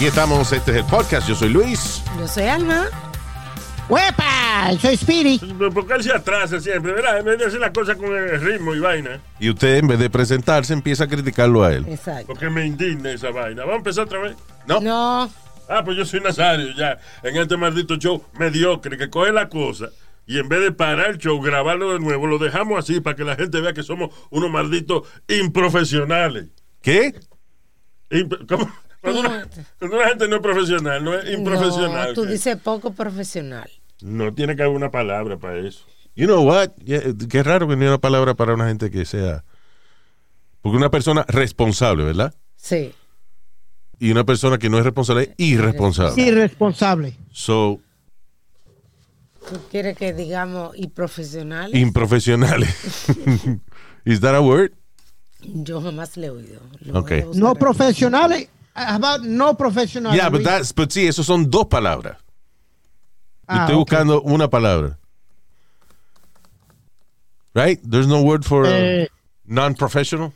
Aquí estamos, este es el podcast. Yo soy Luis. Yo soy Alma. ¡Huepa! Soy Spirit. Porque él se atrasa siempre, ¿verdad? En vez de hacer las cosas con el ritmo y vaina. Y usted, en vez de presentarse, empieza a criticarlo a él. Exacto. Porque me indigna esa vaina. Vamos a empezar otra vez. No. No. Ah, pues yo soy Nazario ya. En este maldito show mediocre que coge la cosa y en vez de parar el show, grabarlo de nuevo, lo dejamos así para que la gente vea que somos unos malditos improfesionales. ¿Qué? ¿Cómo? Cuando una, cuando una gente no es profesional, no es improfesional. No, tú ¿qué? dices poco profesional. No tiene que haber una palabra para eso. You know what? Yeah, qué raro que no haya una palabra para una gente que sea. Porque una persona responsable, ¿verdad? Sí. Y una persona que no es responsable es irresponsable. Irresponsable. So, ¿Tú quieres que digamos y profesional? improfesionales. Is that a word? Yo jamás le he oído. Lo Ok. voy a buscar No aquí. profesionales. How about no profesionales? Yeah, but that's, but sí, esos son dos palabras. Ah, estoy buscando una palabra. Right? There's no word for uh, Eh. non-professional.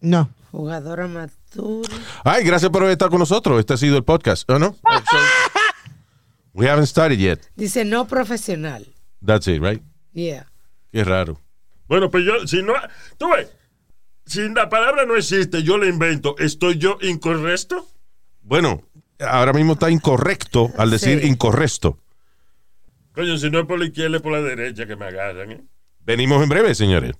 No. Jugador amateur. Ay, gracias por estar con nosotros. Este ha sido el podcast. ¿Oh, no? We haven't started yet. Dice no profesional. That's it, right? Yeah. Qué raro. Bueno, pues yo, si no, tú ves, si la palabra no existe, yo la invento, ¿estoy yo incorrecto? Bueno, ahora mismo está incorrecto al decir Sí. incorrecto. Coño, si no es por la izquierda, es por la derecha que me agarran, ¿eh? Venimos en breve, señores.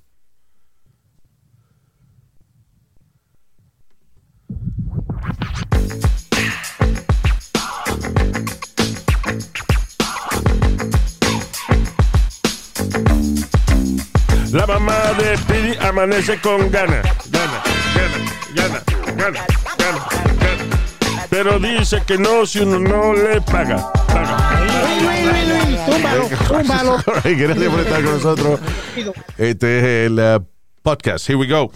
La mamá de amanece con ganas, gana, gana, gana, gana, gana, gana. Pero dice que no si uno no le paga. paga. Túmbalo, túmbalo. Gracias por estar con nosotros. Este es el uh, podcast. Here we go.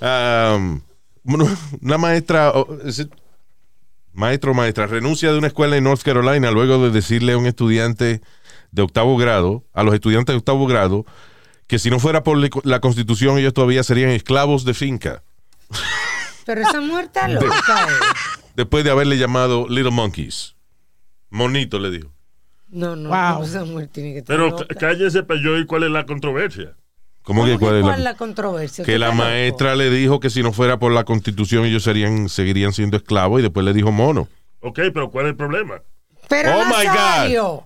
Um, una maestra, oh, maestro o maestra, renuncia de una escuela en North Carolina luego de decirle a un estudiante de octavo grado, a los estudiantes de octavo grado, que si no fuera por la- constitución ellos todavía serían esclavos de finca, Pero esa muerta loca. eh. después de haberle llamado Little Monkeys. Monito le dijo. No, no. Wow. Esa mujer tiene que estar Pero loca. cállese para yo y cuál es la controversia. ¿Cómo ¿Cómo que cuál es la- la controversia? que ¿Tú la loco? maestra le dijo que si no fuera por la constitución ellos serían seguirían siendo esclavos y después le dijo mono. Ok, pero ¿cuál es el problema? Pero Oh, my God. Nazario,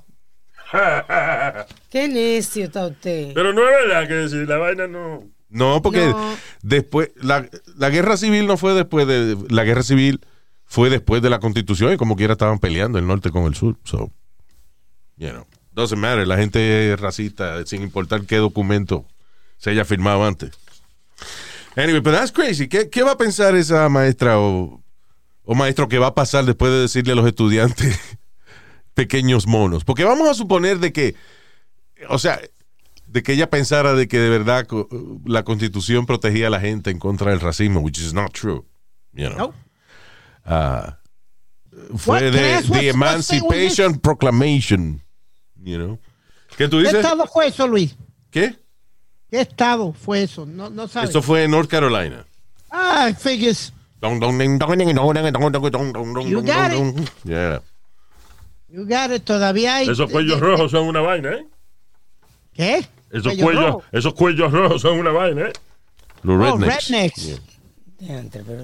Qué necio está usted. Pero no es verdad que si la vaina no... No, porque No. después la, la guerra civil no fue después de la guerra civil fue después de la constitución y como quiera estaban peleando el norte con el sur. So, you know, doesn't matter. La gente es racista sin importar qué documento se haya firmado antes. Anyway, but that's crazy. ¿Qué, qué va a pensar esa maestra o, o maestro que va a pasar después de decirle a los estudiantes pequeños monos? Porque vamos a suponer de que, o sea, de que ella pensara de que de verdad co- la constitución protegía a la gente en contra del racismo, which is not true. You know. No. Ah, fue What? De the Emancipation Proclamation. You know. ¿Qué tú ¿Qué dices? estado fue eso, Luis? ¿Qué? ¿Qué estado fue eso? No, no sabes. Esto fue en North Carolina. Ah, figures. You got it. Yeah. You got it. Todavía hay. Esos cuellos rojos son una vaina, ¿eh? ¿Qué? Esos Cuello cuellos, rojo. esos cuellos rojos son una vaina, ¿eh? Los Oh, rednecks.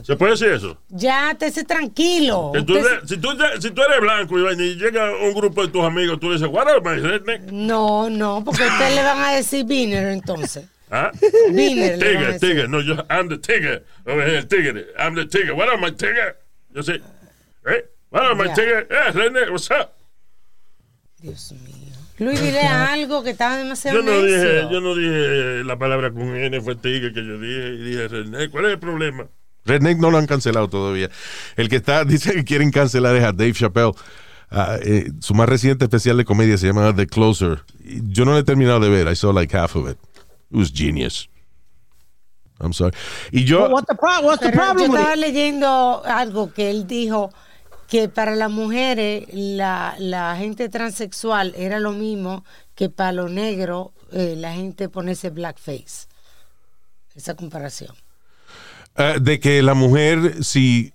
¿Se puede decir eso? Ya, te tranquilo. Que tú de- si, tú, si tú eres blanco y, vaina, y llega un grupo de tus amigos, tú le dices, what are my redneck? No, no, porque a usted le van a decir Biner entonces. ¿Ah? Biner. decir. tigre. No, yo, I'm the tigre. Over here, tigre. I'm the tigre. What are my tigre? Yo sé. ¿Eh? Ya. tigre? Eh, redneck, what's up? Dios mío. Luis, dile algo que estaba demasiado Yo no necio. dije, yo no dije la palabra con N, fue tigre que yo dije y dije redneck. ¿Cuál es el problema? Redneck no lo han cancelado todavía. El que está, dice que quieren cancelar es a Dave Chappelle. Ah, eh, su más reciente especial de comedia se llama The Closer. Yo no lo he terminado de ver. I saw like half of it. It was genius. I'm sorry. Y yo, What the, pro- what's the Pero yo problem with estaba leyendo algo que él dijo que para las mujeres la, la gente transexual era lo mismo que para los negros eh, la gente ponerse blackface. Esa comparación. eh, de que la mujer, si,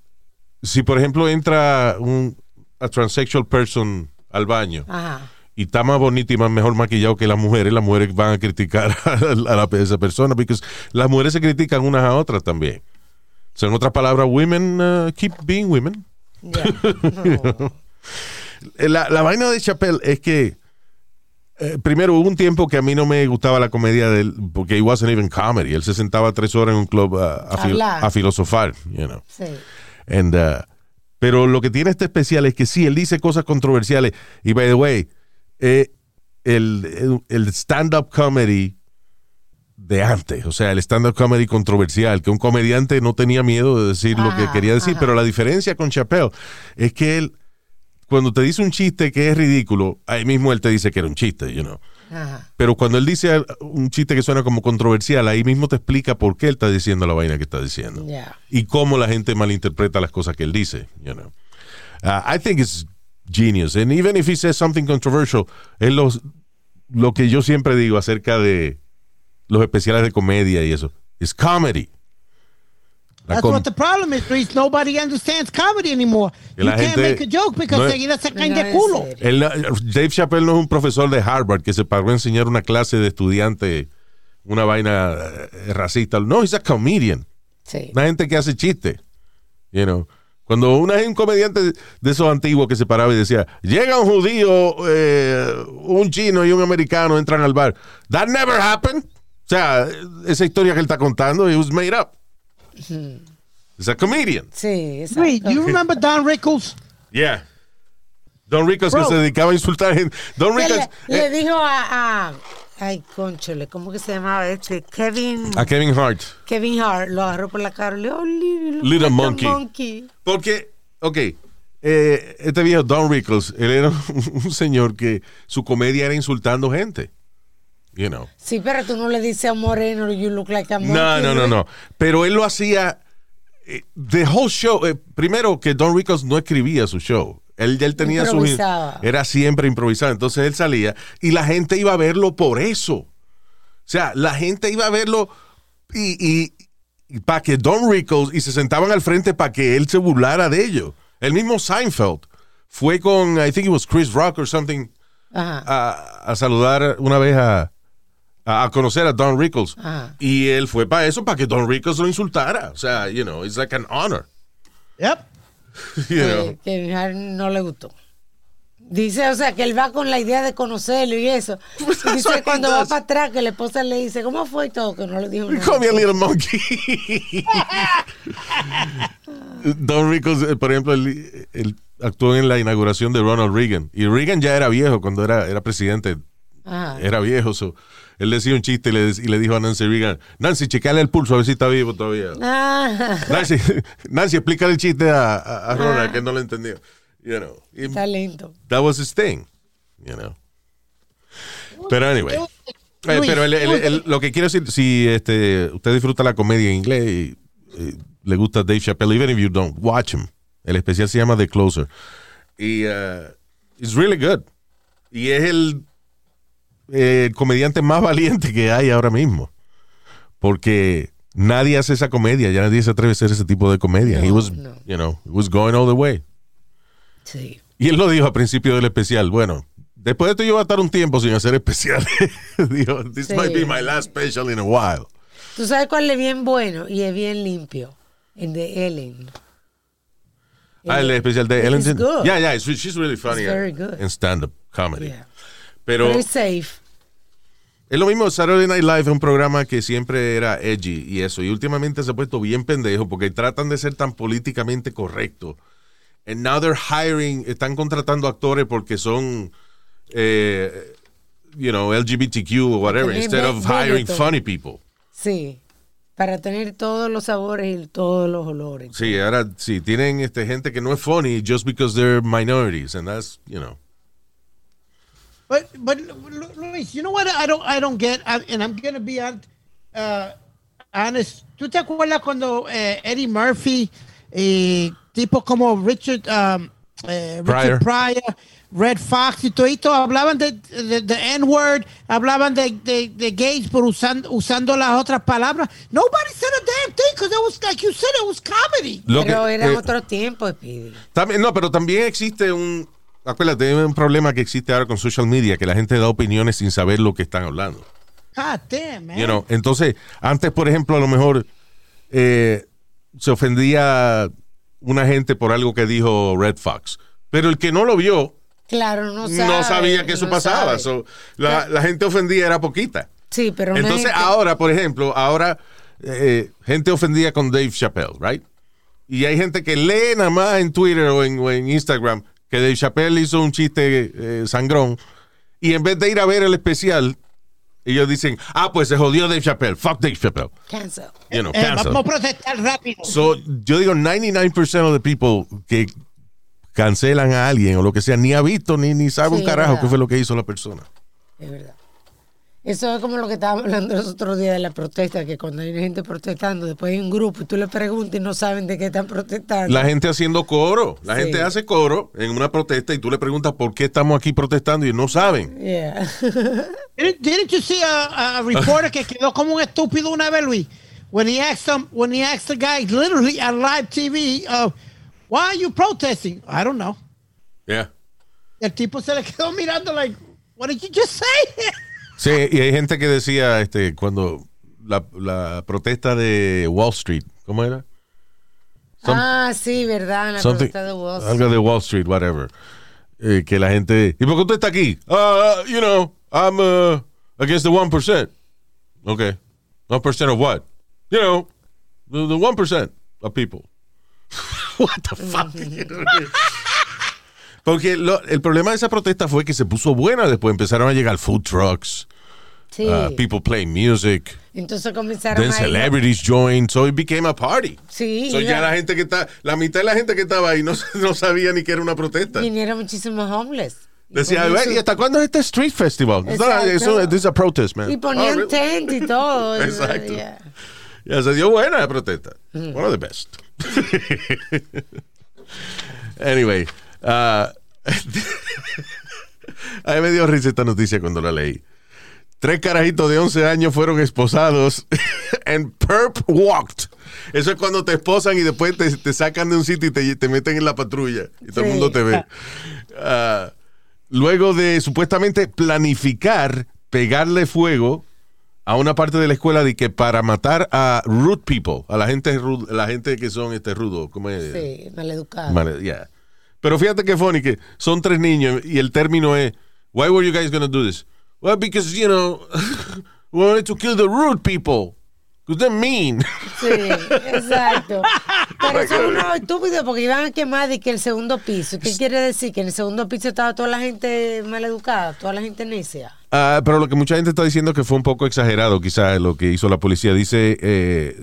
si por ejemplo entra un a transsexual person al baño Ajá. y está más bonita y más mejor maquillado que las mujeres, las mujeres van a criticar a, la, a esa persona, porque las mujeres se critican unas a otras también. O sea, en otras palabras, women uh, keep being women. No. La, la vaina de Chappelle es que eh, primero hubo un tiempo que a mí no me gustaba la comedia de él porque he wasn't even comedy. Él se sentaba tres horas en un club a, fil- a filosofar, you know. Sí. And, uh, pero lo que tiene este especial es que sí, él dice cosas controversiales. Y by the way, eh, el, el- el stand-up comedy de antes, o sea, el stand-up comedy controversial, que un comediante no tenía miedo de decir lo que quería decir, ajá. pero la diferencia con Chappelle es que él, cuando te dice un chiste que es ridículo, ahí mismo él te dice que era un chiste, you know. Ajá. Pero cuando él dice un chiste que suena como controversial, ahí mismo te explica por qué él está diciendo la vaina que está diciendo Ya. y cómo la gente malinterpreta las cosas que él dice, you know. Uh, I think it's genius. And even if he says something controversial, es lo que yo siempre digo acerca de los especiales de comedia y eso. Es comedy. La That's com- what the problem is, Reese. Nobody understands comedy anymore. You la can't gente- make a joke because no es- seguida se caen No, de culo. Él- Dave Chappelle no es un profesor de Harvard que se pagó a enseñar una clase de estudiante una vaina eh, racista. No, he's a comedian. Sí. Una gente que hace chistes. You know. Cuando una, un comediante de esos antiguos que se paraba y decía, llega un judío, eh, un chino y un americano entran al bar. That never happened. O sea, esa historia que él está contando, it was made up. He's a comedian. Sí, exacto. Do you remember Don Rickles? Yeah. Don Ricos que se dedicaba a insultar gente. Don Ricos. le, eh, le dijo a, a- ay, conchole, ¿cómo que se llamaba este? Kevin, a Kevin Hart. Kevin Hart lo agarró por la cara y le dijo, "Oh, little, Little monkey. monkey. Porque, ok, eh, este viejo Don Rickles, él era un señor que su comedia era insultando gente. You know. Sí, pero tú no le dices a moreno, you look like a monkey. No, no, no, no. Pero él lo hacía. eh, The whole show. eh, primero que Don Rickles no escribía su show. Él, él tenía su. Era siempre improvisado. Entonces él salía y la gente iba a verlo por eso. O sea, la gente iba a verlo y, para que Don Rickles y se sentaban al frente para que él se burlara de ellos. El mismo Seinfeld fue con, I think it was Chris Rock or something, Ajá. a, a saludar una vez a, a, conocer a Don Rickles. Ajá. Y él fue para eso, para que Don Rickles lo insultara. O sea, you know, it's like an honor. Yep. You know. Que no le gustó. Dice, o sea, que él va con la idea de conocerlo y eso. Y what dice cuando va para atrás que la esposa le dice, ¿cómo fue y todo? Que no le dijo nada. call me a little monkey. Don Rickles, eh, por ejemplo, él, él actuó en la inauguración de Ronald Reagan. Y Reagan ya era viejo cuando era, era presidente. Ajá. Era viejo. so, él decía un chiste y le, y le dijo a Nancy Reagan, Nancy, checale el pulso a ver si está vivo todavía. Ah, Nancy, Nancy, explícale el chiste a, a, a Ronald que no lo entendió. You know. Está lento. that was his thing. You know. Pero anyway. Eh, pero el- el- el- lo que quiero decir, si este, usted disfruta la comedia en inglés y, y le gusta Dave Chappelle, even if you don't, watch him. El especial se llama The Closer. Y uh, it's really good. Y es el, eh, el comediante más valiente que hay ahora mismo. Porque nadie hace esa comedia, ya nadie se atreve a hacer ese tipo de comedia. He No, was, no. you know, he was going all the way. Sí. Y él lo dijo al principio del especial. Bueno, después de esto yo voy a estar un tiempo sin hacer especiales. dijo, this Sí. might be my last special in a while. ¿Tú sabes cuál es bien bueno y es bien limpio? El de Ellen. Ah, el especial de Ellen. Yeah, yeah, she's really funny It's very good. in stand-up comedy. Yeah. Pero Very safe. Es lo mismo, Saturday Night Live es un programa que siempre era edgy y eso. Y últimamente se ha puesto bien pendejo porque tratan de ser tan políticamente correctos. And now they're hiring, están contratando actores porque son, eh, you know, LGBTQ o whatever, instead of hiring funny people. Sí. para tener todos los sabores y todos los olores. Sí, ahora sí, tienen este, gente que no es funny just because they're minorities, and that's, you know. But but Lu- Luis, you know what I don't I don't get, I- and I'm gonna be on, uh, honest. ¿Tú te acuerdas cuando eh, Eddie Murphy y tipos como Richard um, eh, Richard Pryor, Red Fox y todo hablaban de, de, de N-word, hablaban de, de, de gays por usando usando las otras palabras? Nobody said a damn thing because it was like you said it was comedy. Lo Pero que- eran eh, otros tiempos, Speedy. También, no, pero también existe un. Acuérdate, hay un problema que existe ahora con social media, que la gente da opiniones sin saber lo que están hablando. God damn, man. You know, Entonces, antes, por ejemplo, a lo mejor eh, se ofendía una gente por algo que dijo Red Fox. Pero el que no lo vio Claro, no sabe. no sabía que eso no pasaba. So, la, la gente ofendida era poquita. Sí, pero Entonces, gente- ahora, por ejemplo, ahora eh, gente ofendida con Dave Chappelle, right? Y hay gente que lee nada más en Twitter o en, o en Instagram que Dave Chappelle hizo un chiste eh, sangrón y en vez de ir a ver el especial, ellos dicen, ah, pues se jodió Dave Chappelle, fuck Dave Chappelle. Cancel. You know, Eh, cancel. vamos a protestar rápido. So, yo digo, 99% of the people que cancelan a alguien o lo que sea, ni ha visto ni, ni sabe un carajo qué fue lo que hizo la persona. Es verdad. Eso es como lo que estábamos hablando los otros días de la protesta, que cuando hay gente protestando, después hay un grupo y tú le preguntas y no saben de qué están protestando. La gente haciendo coro. La Sí. gente hace coro en una protesta y tú le preguntas por qué estamos aquí protestando y no saben. Yeah. Didn't, you see a, a reporter que quedó como un estúpido una vez, Luis? When he asked him, when he asked the guy literally on live TV, uh, why are you protesting? I don't know. Yeah. El tipo se le quedó mirando like, what did you just say? Sí, y hay gente que decía este cuando la, la protesta de Wall Street, ¿cómo era? Some- ah, sí, verdad, la protesta de Wall Street. algo de Wall Street, whatever. Eh, que la gente. ¿Y por qué usted está aquí? Uh, you know, I'm uh, against the 1%. Okay. 1% of what? You know, the, the 1% of people. What the fuck? Porque lo- el problema de esa protesta fue que se puso buena. Después empezaron a llegar food trucks, Sí. uh, people playing music, Entonces comenzaron then a celebrities joined, so it became a party. Sí, So ya la gente que está, la mitad de la gente que estaba ahí no, no sabía ni que era una protesta. vinieron muchísimos homeless. Decía, ponían "Güey, ¿y hasta cuándo es este street festival? It's not- Exacto. eso- this is a protest, man. Y ponían Oh, really? tent y todo. Exacto. Yeah. Ya se dio buena la protesta. Mm. One of the best. anyway, uh, a mí me dio risa esta noticia cuando la leí. Tres carajitos de 11 años fueron esposados en perp walked. Eso es cuando te esposan y después te, te sacan de un sitio y te, te meten en la patrulla y todo el mundo te ve. Ah, luego de supuestamente planificar pegarle fuego a una parte de la escuela de que para matar a rude people, a la gente ru- la gente que son este rudo, ¿cómo es? Sí, maleducado. Male- yeah. Pero fíjate que funny que son tres niños y el término es Why were you guys gonna do this? Well, because you know we wanted to kill the rude people. Because they're mean. Sí, exacto. Pero son unos estúpidos porque iban a quemar de que el segundo piso. ¿Qué quiere decir? Que en el segundo piso estaba toda la gente maleducada, toda la gente necia. Ah, pero lo que mucha gente está diciendo que fue un poco exagerado, quizás lo que hizo la policía. Dice, eh,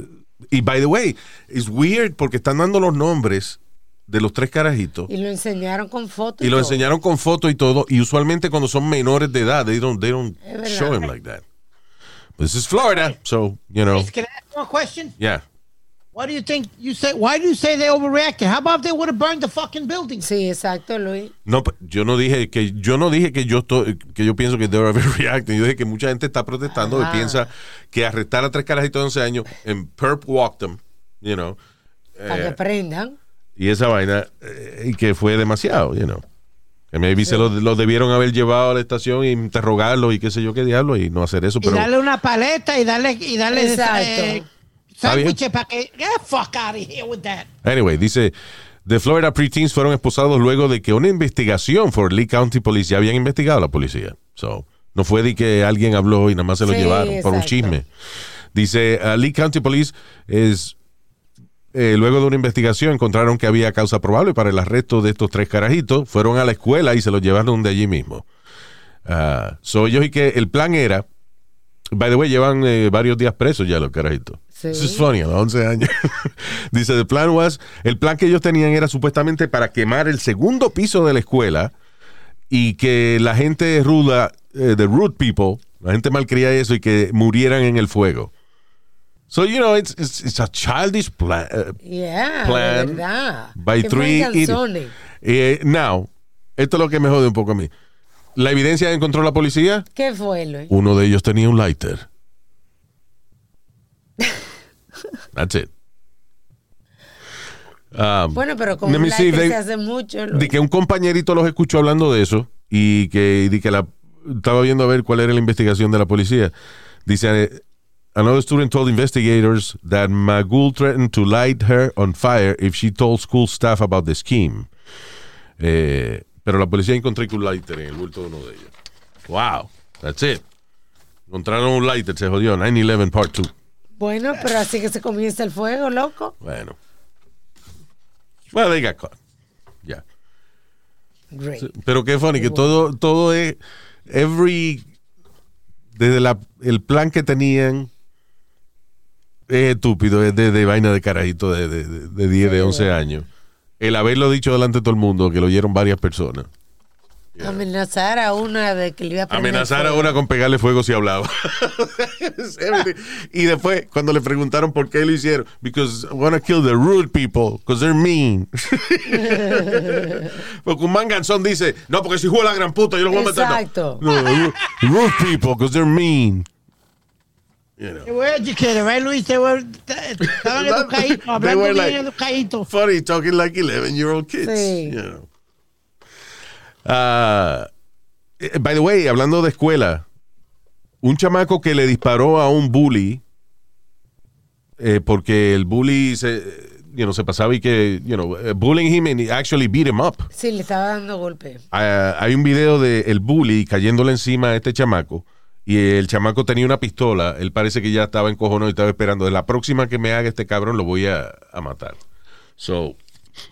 y by the way, es weird porque están dando los nombres de los tres carajitos Y lo enseñaron con fotos. y lo todo. enseñaron con fotos y todo. Y usualmente cuando son menores de edad, they don't, they don't show them like that. This is Florida, so, you know, Can I ask you a question? yeah. What do you think you say? Why do you say they overreacted? How about if they would have burned the fucking building? Sí, exacto, Luis. No, p- yo no dije que yo no dije que yo estoy, que yo pienso que overreacting. Yo dije que mucha gente está protestando Ah. y piensa que arrestar a tres carajitos de 11 años en perp walk them, you know, Para que eh, aprendan. Y esa vaina eh, y que fue demasiado, you know. Que maybe se lo, lo debieron haber llevado a la estación e interrogarlo y qué sé yo qué diablo y no hacer eso, Y pero darle una paleta y darle y darle Exacto. eh, sándwiches para que get the fuck out of here with that. Anyway, dice, The Florida preteens fueron esposados luego de que una investigación por Lee County Police ya habían investigado a la policía. So, no fue de que alguien habló y nada más se lo Sí, llevaron por un exacto. chisme. Dice, uh, Lee County Police es eh, luego de una investigación encontraron que había causa probable para el arresto de estos tres carajitos. Fueron a la escuela y se los llevaron de allí mismo. Ellos y que el plan era, by the way, llevan eh, varios días presos ya los carajitos. Sí. Is funny, a los 11 años. Dice, the plan was, el plan que ellos tenían era supuestamente para quemar el segundo piso de la escuela y que la gente ruda, eh, the rude people, la gente malcriada y eso, y que murieran en el fuego. So, you know, it's, it's, it's a childish plan. uh, Yeah, Plan de verdad. by Qué three. Eh, now, esto es lo que me jode un poco a mí. La evidencia que encontró la policía, ¿Qué fue, Luis? uno de ellos tenía un lighter. That's it. Um, Bueno, pero como un lighter they- se hace mucho. Luis. de que un compañerito los escuchó hablando de eso y que, de que la, estaba viendo a ver cuál era la investigación de la policía. Dice, another student told investigators that Magul threatened to light her on fire if she told school staff about the scheme. Eh, pero la policía encontró un lighter en el bulto de uno de ellos. Wow, that's it. Encontraron un lighter, se jodió. 9-11 Part 2. Bueno, pero así que se comienza el fuego, loco. Bueno. Well, they got caught. Ya. Great. Pero qué funny, que todo, todo es. Every. Desde la, el plan que tenían. Es estúpido, es de, de vaina de carajito de, de, de, de 10, de 11 años. El haberlo dicho delante de todo el mundo, que lo oyeron varias personas. Amenazar a una de que le iba a prender Amenazar a una con pegarle fuego si hablaba. y después, cuando le preguntaron por qué lo hicieron, because I want to kill the rude people, because they're mean. porque un manganzón dice, no, porque si juega la gran puta, yo lo voy a matar. Exacto. No, ru- rude people, because they're mean. You know. They were educated, right, Luis? They were, estaban educaditos, hablando bien educaditos. Funny talking like 11 year old kids. Sí. You know. Ah, eh, by the way, hablando de escuela, un chamaco que le disparó a un bully eh, porque el bully se, you know, se pasaba y que, you know, eh, bullying him and he actually beat him up. Sí, le estaba dando golpe. Ah, hay un video de el bully cayéndole encima a este chamaco y el chamaco tenía una pistola. Él parece que ya estaba encojonado y estaba esperando. De la próxima que me haga este cabrón lo voy a, a matar. So,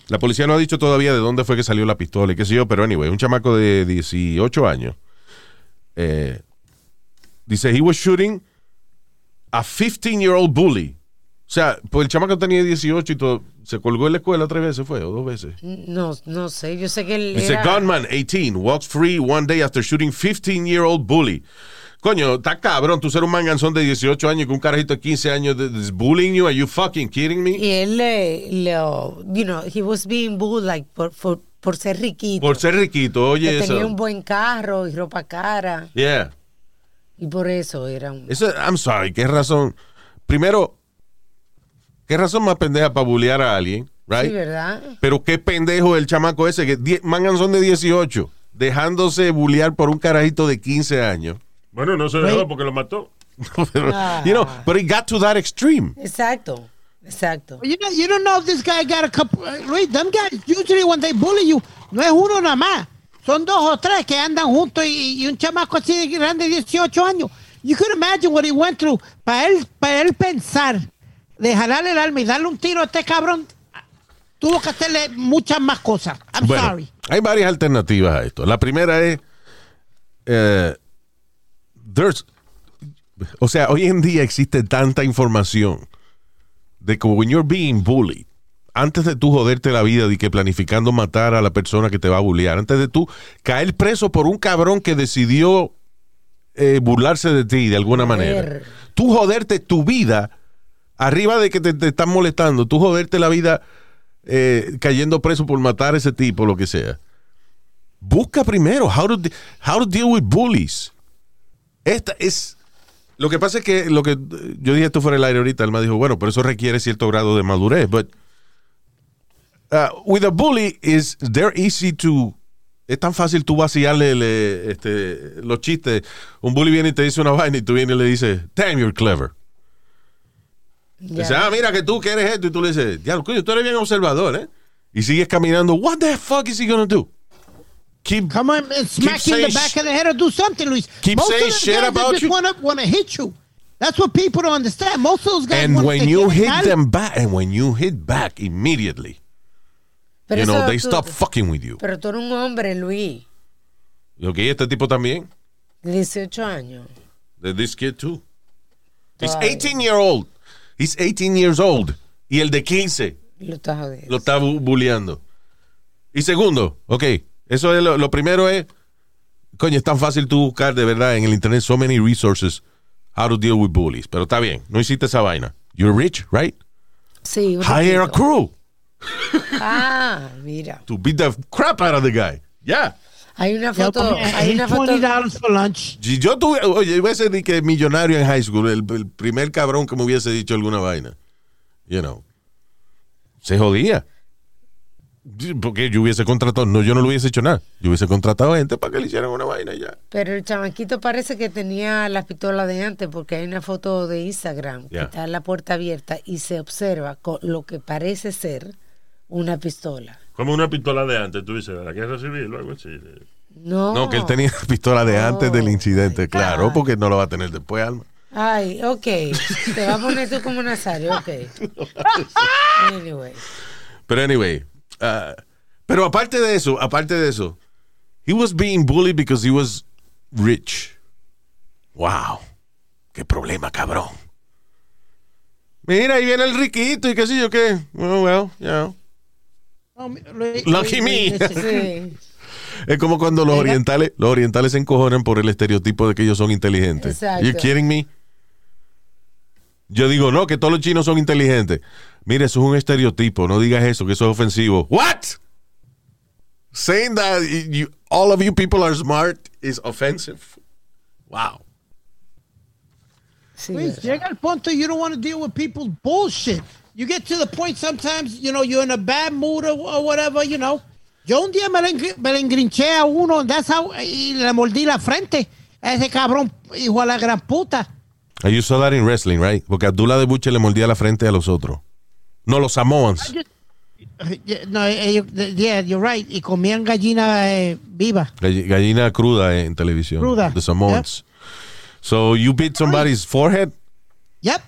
la policía no ha dicho todavía de dónde fue que salió la pistola y qué sé yo, pero anyway, un chamaco de 18 años. eh, dice, he was shooting a 15-year-old bully. O sea, pues el chamaco tenía 18 y todo. Se colgó en la escuela tres veces, fue, o dos veces. No, no sé. Yo sé que él Dice era... gunman 18 walks free one day after shooting 15-year-old bully. Coño, está cabrón tú ser un manganzón de 18 años con un carajito de 15 años de- bullying you. Are you fucking kidding me? Y él le, le, you know, he was being bullied like por, por, por ser riquito. Por ser riquito, oye que eso. tenía un buen carro y ropa cara. Yeah. Y por eso era un... Eso, I'm sorry, ¿qué razón? Primero, ¿qué razón más pendeja para bullear a alguien? Right? Sí, ¿verdad? Pero qué pendejo el chamaco ese, que die- manganzón de 18, dejándose bullear por un carajito de 15 años. Bueno, no se dejó porque lo mató. Pero, Ah. You know, but it got to that extreme. Exacto, exacto. You know, you don't know if this guy got a couple. uh, Luis, them guys usually when they bully you, no es uno nada más. Son dos o tres que andan juntos y, y un chamaco así de grande, 18 años. You could imagine what he went through. Para él, para él pensar de jalarle el alma y darle un tiro a este cabrón, tuvo que hacerle muchas más cosas. I'm Bueno, sorry. hay varias alternativas a esto. La primera es, eh, there's- o sea, hoy en día existe tanta información de que when you're being bullied, antes de tú joderte la vida y que planificando matar a la persona que te va a bullear, antes de tú caer preso por un cabrón que decidió eh, burlarse de ti de alguna manera, tú joderte tu vida arriba de que te, te están molestando, tú joderte la vida eh, cayendo preso por matar a ese tipo, lo que sea. Busca primero how to, de- how to deal with bullies. Esta es. Lo que pasa es que lo que yo dije esto fuera el aire ahorita, él me dijo, bueno, pero eso requiere cierto grado de madurez. But uh, with a bully is they're easy to es tan fácil tú vaciarle le- este, los chistes. Un bully viene y te dice una vaina y tú vienes y le dices, damn, you're clever. Ya. Dice, ah, mira que tú que eres esto. Y tú le dices, ya, coño, tú eres bien observador, ¿eh? Y sigues caminando. What the fuck is he gonna do? Keep, Come on and smack you in the back sh- of the head or do something, Luis. Keep Most saying of the shit guys, they about just you. Wanna, wanna hit you. That's what people don't understand. Most of those guys and when you hit dar. them back, and when you hit back immediately, Pero you know, they tú- stop fucking with you. Pero tú eres un hombre, Luis, Lo que este tipo también. de 18 años. de This kid too. He's 18 year old. He's 18 years old. Y el de 15 Lo está jodiendo. lo está bu- bulleando. Y segundo, ok, eso es lo, lo primero es, coño, es tan fácil tú buscar de verdad en el internet so many resources how to deal with bullies. Pero está bien, no hiciste esa vaina. You're rich, right? Sí, Hire a crew Ah, mira. to beat the crap out of the guy. Yeah. Hay una foto, hay una foto. $20 for lunch. Si yo tuve, oye, iba a ser de que millonario en high school, el, el primer cabrón que me hubiese dicho alguna vaina, you know, se jodía. Porque yo hubiese contratado, no, yo no lo hubiese hecho nada. Yo hubiese contratado gente para que le hicieran una vaina y ya. Pero el chamaquito parece que tenía las pistolas de antes porque hay una foto de Instagram Yeah. que está la puerta abierta y se observa con lo que parece ser una pistola. Como una pistola de antes, tú dices, la guerra civil o algo así. No. No, que él tenía pistola de antes del incidente, claro, porque no lo va a tener después, Alma. Ay, ok. Te va a poner tú como Nazario, ok. Anyway. Pero anyway, uh, pero aparte de eso, aparte de eso, he was being bullied because he was rich. Wow, qué problema, cabrón. Mira, ahí viene el riquito y qué sé yo qué. Well, well. No, Luis- Lucky me. Sí. Es como cuando los orientales, los orientales se encojonan por el estereotipo de que ellos son inteligentes. Exacto. You kidding me? Yo digo, no, que todos los chinos son inteligentes. Mire, eso es un estereotipo, no digas eso, que eso es ofensivo. What? Saying that you, all of you people are smart is offensive. Wow. Sí, Luis, llega al punto you don't want to deal with people's bullshit. You get to the point sometimes, you know, you're in a bad mood or, or whatever, you know. Yo un día me le, engr- me le engrinché a uno that's how- y le mordí la frente a ese cabrón, hijo la gran puta. You saw that in wrestling, right? Porque Abdullah de Buche le mordía la frente a los otros. No, los Samoans. Yeah, No, ellos, yeah, you're right. Y comían gallina eh, viva. Gall- Gallina cruda en televisión. Cruda. The Samoans. So you beat somebody's forehead? Yep.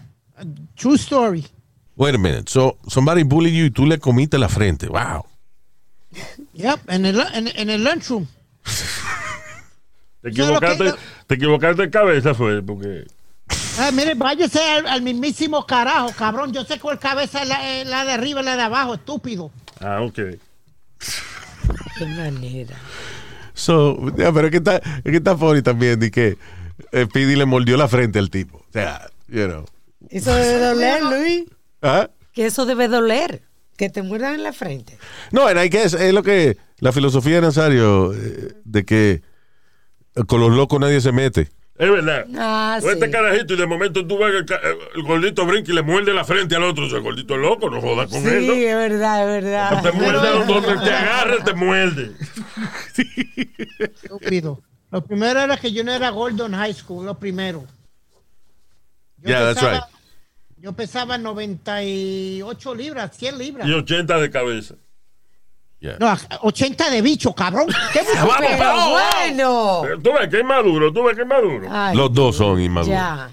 True story. Wait a minute. So somebody bullied you y tú le comiste la frente. Wow. Yep. En el, en, en el lunchroom. Te equivocaste, te equivocaste de cabeza, fue, porque. Ah, mire, váyase al, al mismísimo carajo, cabrón. Yo sé cuál cabeza es la, la de arriba y la de abajo, estúpido. Ah, ok. Qué manera. So, ya, pero es que está, es que está funny también de que eh, Speedy le mordió la frente al tipo. O sea, you know. Eso debe doler, Luis. ¿Ah? Que eso debe doler. Que te muerdan en la frente. No, I guess es lo que la filosofía de Nazario eh, de que con los locos nadie se mete. Es verdad. Ah, O este sí. carajito y de momento tú ves que el, gordito brinca y le muerde la frente al otro. O sea, el gordito es loco, no jodas con Sí, él, ¿no? es verdad, es verdad. Te muerde donde te agarre, te muerde. Estúpido. Lo primero era que yo no era gordo en high school, lo primero. Yo Yeah, that's right. Yo pesaba 98 libras, 100 libras. Y 80 de cabeza. Yeah. No, 80 de bicho, cabrón. ¿Qué Vamos, Pero vamos. bueno. Pero Tú ves que es maduro, tú ves que es maduro. Ay, Los dos son inmaduros. Ya.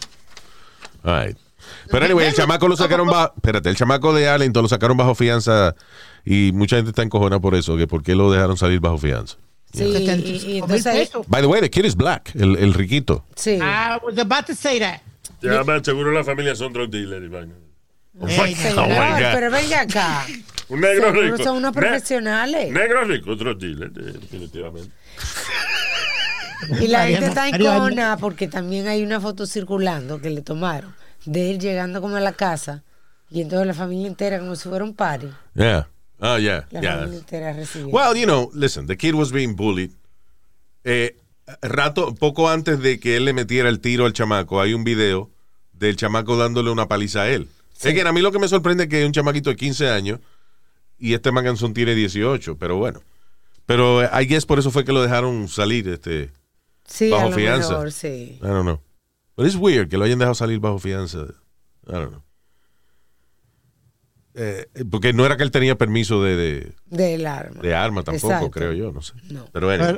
All right. Pero anyway, el chamaco lo sacaron bajo. Espérate, el chamaco de Arlington lo sacaron bajo fianza y mucha gente está encojona por eso, que por qué lo dejaron salir bajo fianza. Sí, y, y 75 mil entonces. By the way, the kid is black, el, el riquito. Sí. I was about to say that. Ya, seguro la familia son drug dealers y. Hey, Oh, my God. pero venga acá. Un negro Seguro rico. son unos Ne- profesionales. negro rico, dealer, eh, definitivamente. Y la gente está en Mariano. cona porque también hay una foto circulando que le tomaron de él llegando como a la casa y entonces la familia entera como si fuera un party. Yeah. Oh, yeah. La yeah. familia entera recibiendo. Well, you know, listen, the kid was being bullied. Eh, rato, poco antes de que él le metiera el tiro al chamaco, hay un video del chamaco dándole una paliza a él. Es que a mí lo que me sorprende es que un chamaquito de 15 años y este Manganzón tiene 18, pero bueno. Pero eh, I guess por eso fue que lo dejaron salir, este, sí, bajo a lo fianza. mejor, sí. I don't know. But it's weird que lo hayan dejado salir bajo fianza. I don't know. Eh, porque no era que él tenía permiso de, de, Del arma. de arma tampoco, Exacto. creo yo, no sé. No. Pero bueno. Uh,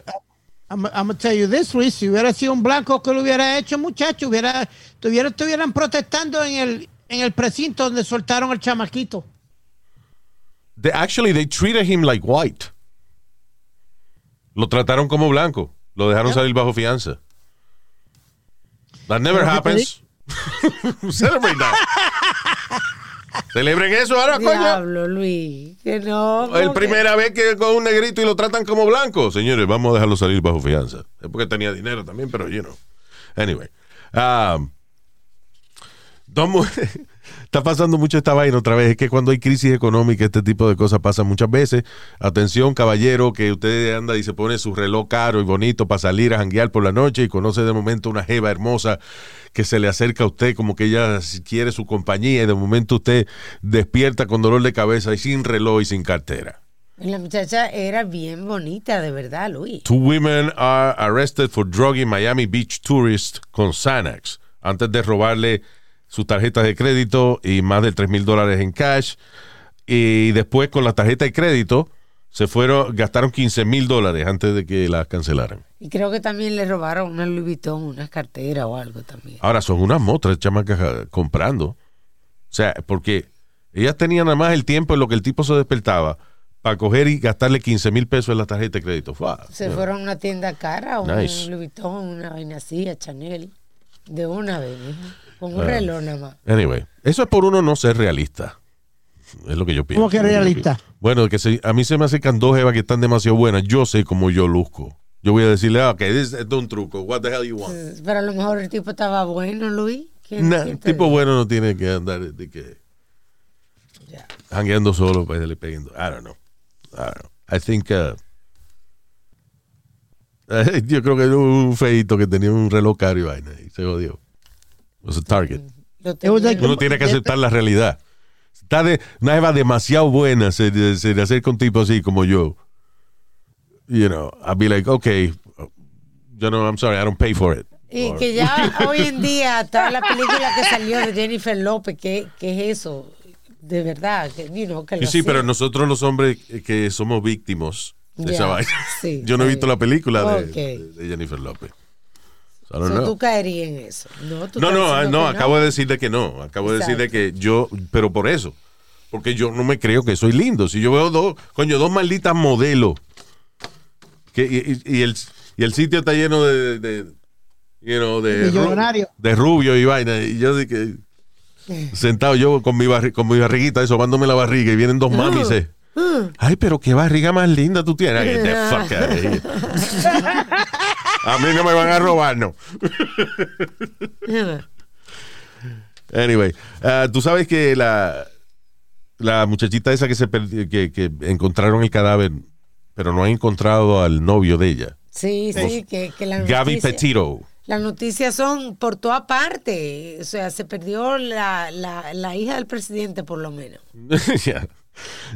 I'm, I'm gonna tell you this, Luis. Si hubiera sido un blanco que lo hubiera hecho, muchacho, hubiera, tuviera, estuvieran protestando en el, en el precinto donde soltaron al chamaquito. They, actually, they treated him like white. Lo trataron como blanco. Lo dejaron salir bajo fianza. That never Pero, ¿qué te happens. Celebrate that. Celebren eso ahora, coño. Diablo, Luis. Que no. Es primera vez que con un negrito y lo tratan como blanco. Señores, vamos a dejarlo salir bajo fianza. Es porque tenía dinero también, pero you know. Anyway. Um, dos mu- Está pasando mucho esta vaina otra vez. Es que cuando hay crisis económica, este tipo de cosas pasan muchas veces. Atención, caballero, que usted anda y se pone su reloj caro y bonito para salir a janguear por la noche y conoce de momento una jeva hermosa que se le acerca a usted como que ella quiere su compañía y de momento usted despierta con dolor de cabeza y sin reloj y sin cartera. La muchacha era bien bonita, de verdad, Luis. Two women are arrested for drugging Miami Beach tourists con Xanax antes de robarle sus tarjetas de crédito y más de 3 mil dólares en cash. Y después con la tarjeta de crédito se fueron, gastaron 15 mil dólares antes de que las cancelaran. Y creo que también le robaron una Louis Vuitton, unas carteras o algo también. Ahora son unas motras chamacas comprando. O sea, porque ellas tenían nada más el tiempo en lo que el tipo se despertaba para coger y gastarle 15 mil pesos en la tarjeta de crédito. Se fueron a una tienda cara, un Nice. Louis Vuitton, una vaina así, a Chanel. De una vez, con un Ah. reloj nada más. Anyway, eso es por uno no ser realista. Es lo que yo pienso. ¿Cómo que realista? Bueno, que se- a mí se me acercan dos jevas que están demasiado buenas. Yo sé cómo yo luzco. Yo voy a decirle, ah, ok, this- esto es un truco. What the hell you want? Pero a lo mejor el tipo estaba bueno, Luis. ¿Quién- Nah, quién te tipo bueno no tiene que andar de que Ya. jangueando solo para irle pegando. I don't know. I don't know. I think uh, yo creo que era un feito que tenía un reloj caro y vaina y se jodió. Was a target. Uno tiene que aceptar la realidad. Está de una jeva demasiado buena, se, se le acerca un tipo así como yo. You know, I'd be like, okay, you know, I'm sorry, I don't pay for it. Y Or- que ya hoy en día está la película que salió de Jennifer López, que, que es eso, de verdad, que, you know, que lo Sí, pero hacía. nosotros los hombres que somos víctimas de esa Ya, vaina. sí, Yo no he visto bien. la película de, Ok. de- de Jennifer López. So, So, tú caerías en eso. No, tú No, no, no, acabo de decir de que no. Acabo de decir de que yo, pero por eso. Porque yo no me creo que soy lindo. Si yo veo dos, coño, dos malditas modelos. Que, y, y- y el, y el sitio está lleno de, de, you know, de, ru- Millonario. de rubio y vaina. Y yo de que sentado yo con mi, barri- con mi barriguita, sobándome la barriga y vienen dos mamis. eh. Ay, pero qué barriga más linda tú tienes. Ay, the fuck out of here. A mí no me van a robar, no. Anyway, ah, tú sabes que la, la muchachita esa que se que, que encontraron el cadáver, pero no han encontrado al novio de ella, Sí, sí, que, que la Gaby noticia- Petito. Las noticias son por toda parte. O sea, se perdió la, la, la hija del presidente, por lo menos. Yeah.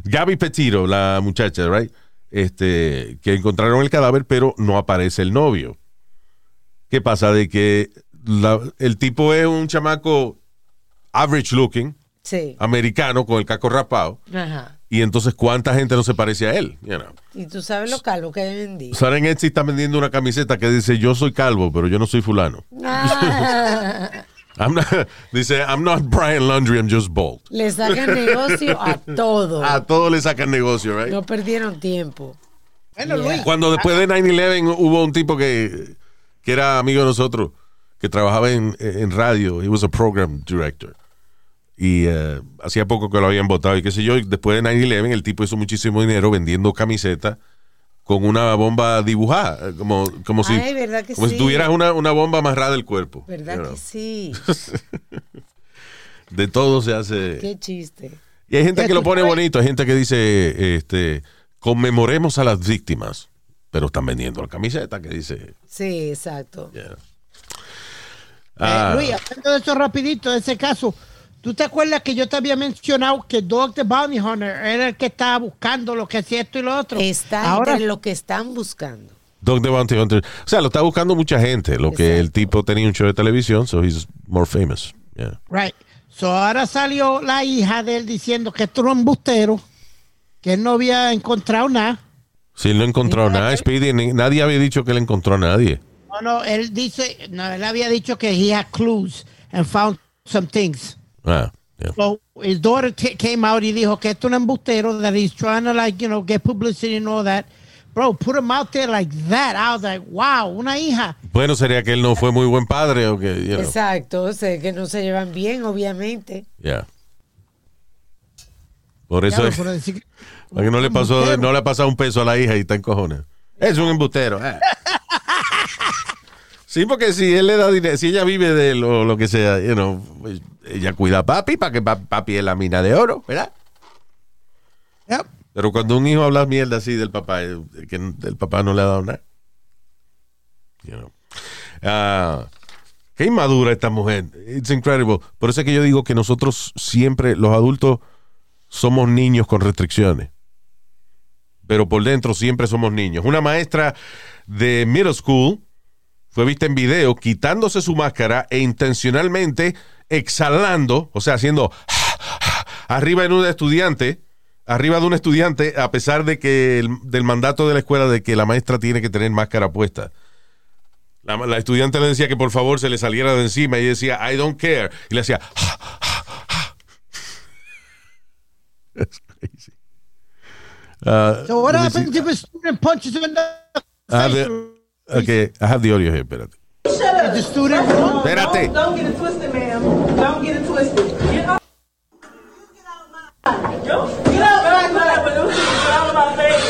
Gaby Petito, la muchacha, right? Este, que encontraron el cadáver, pero no aparece el novio. ¿Qué pasa? De que la- el tipo es un chamaco average looking, Sí. americano, con el caco rapado. Ajá. Y entonces, ¿cuánta gente no se parece a él? You know. Y tú sabes lo calvo que hay en día. Sara en Etsy está vendiendo una camiseta que dice yo soy calvo, pero yo no soy fulano. Ah, I'm not- dice I'm not Brian Laundry, I'm just bald. le sacan negocio a todo. A todos le sacan negocio, right? No perdieron tiempo. Bueno, Yeah. Luis, Cuando después de 9-11 hubo un tipo que, que era amigo de nosotros, que trabajaba en, en radio, he was a program director. Y eh, hacía poco que lo habían votado y qué sé yo, y después de 9-11 el tipo hizo muchísimo dinero vendiendo camisetas con una bomba dibujada, eh, como, como si, Ay, ¿verdad que como sí? si tuvieras una, una bomba amarrada del cuerpo. ¿Verdad you know. que sí? De todo se hace. Qué chiste. Y hay gente ¿Qué que lo pone sabes? bonito, hay gente que dice, este, conmemoremos a las víctimas, pero están vendiendo la camiseta que dice, Sí, exacto. yeah. eh, Ah, Luis, hablando de eso rapidito, de ese caso, ¿tú te acuerdas que yo te había mencionado que Dog the Bounty Hunter era el que estaba buscando lo que hacía esto y lo otro? Está Ahora, entre lo que están buscando. Dog the Bounty Hunter. O sea, lo está buscando mucha gente. Lo que el tipo tenía un show de televisión, so he's more famous. Yeah. right. So ahora salió la hija de él diciendo que esto era un embustero, que él no había encontrado nada. Si él no encontró nada, Speedy, ni- nadie había dicho que él encontró a nadie. No, no, él dice, no, él había dicho que he had clues and found some things. Ah, yeah. So his daughter came out y dijo que esto es un embustero, that he's trying to like, you know, get publicity and all that. Bro, put him out there like that. I was like, wow, una hija. Bueno, sería que él no fue muy buen padre o que, you know. Exacto. O sea, que no se llevan bien, obviamente. Yeah. Por eso Ya, es, que- no le pasó, embustero. no le ha pasado un peso a la hija y está en cojones. Es un embustero. ah. Sí, porque si él le da dinero, si ella vive de él o lo que sea, you know, pues, ella cuida a papi para que pa- papi es la mina de oro, ¿verdad? Yep. Pero cuando un hijo habla mierda así del papá, eh, que el papá no le ha dado nada. You know. Ah, qué inmadura esta mujer. It's incredible. Por eso es que yo digo que nosotros siempre, los adultos, somos niños con restricciones. Pero por dentro siempre somos niños. Una maestra de middle school fue vista en video quitándose su máscara e intencionalmente exhalando, o sea, haciendo arriba en un estudiante, arriba de un estudiante, a pesar de que el- del mandato de la escuela de que la maestra tiene que tener máscara puesta. La, la estudiante le decía que por favor se le saliera de encima y decía, I don't care. Y le hacía. Uh, So what happens if a student punches you in the I have face? the- okay, I have the audio here, espérate. The student Espérate. Don't, don't get it twisted, ma'am. Don't get it twisted. Get out. Yo, Get out of my life, but don't get out of my face.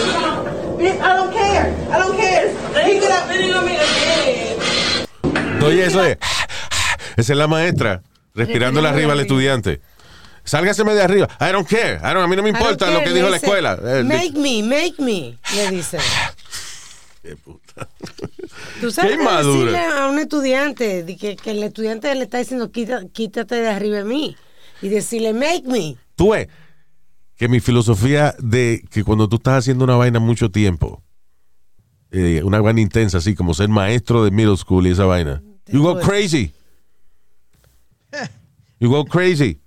Bitch, I don't care. I don't care. He get out spitting on me again. Oye, eso es. Esa es la maestra, respirándole arriba al estudiante. Sálgaseme de arriba. I don't care. I don't- a mí no me importa lo que dijo la escuela. Make me, make me, le dice. Tú sabes Qué decirle a un estudiante que, que el estudiante le está diciendo "Quita- quítate de arriba de mí y decirle make me. Tú ves que mi filosofía de que cuando tú estás haciendo una vaina mucho tiempo, eh, una vaina intensa, así como ser maestro de middle school y esa vaina, you go crazy. You go crazy.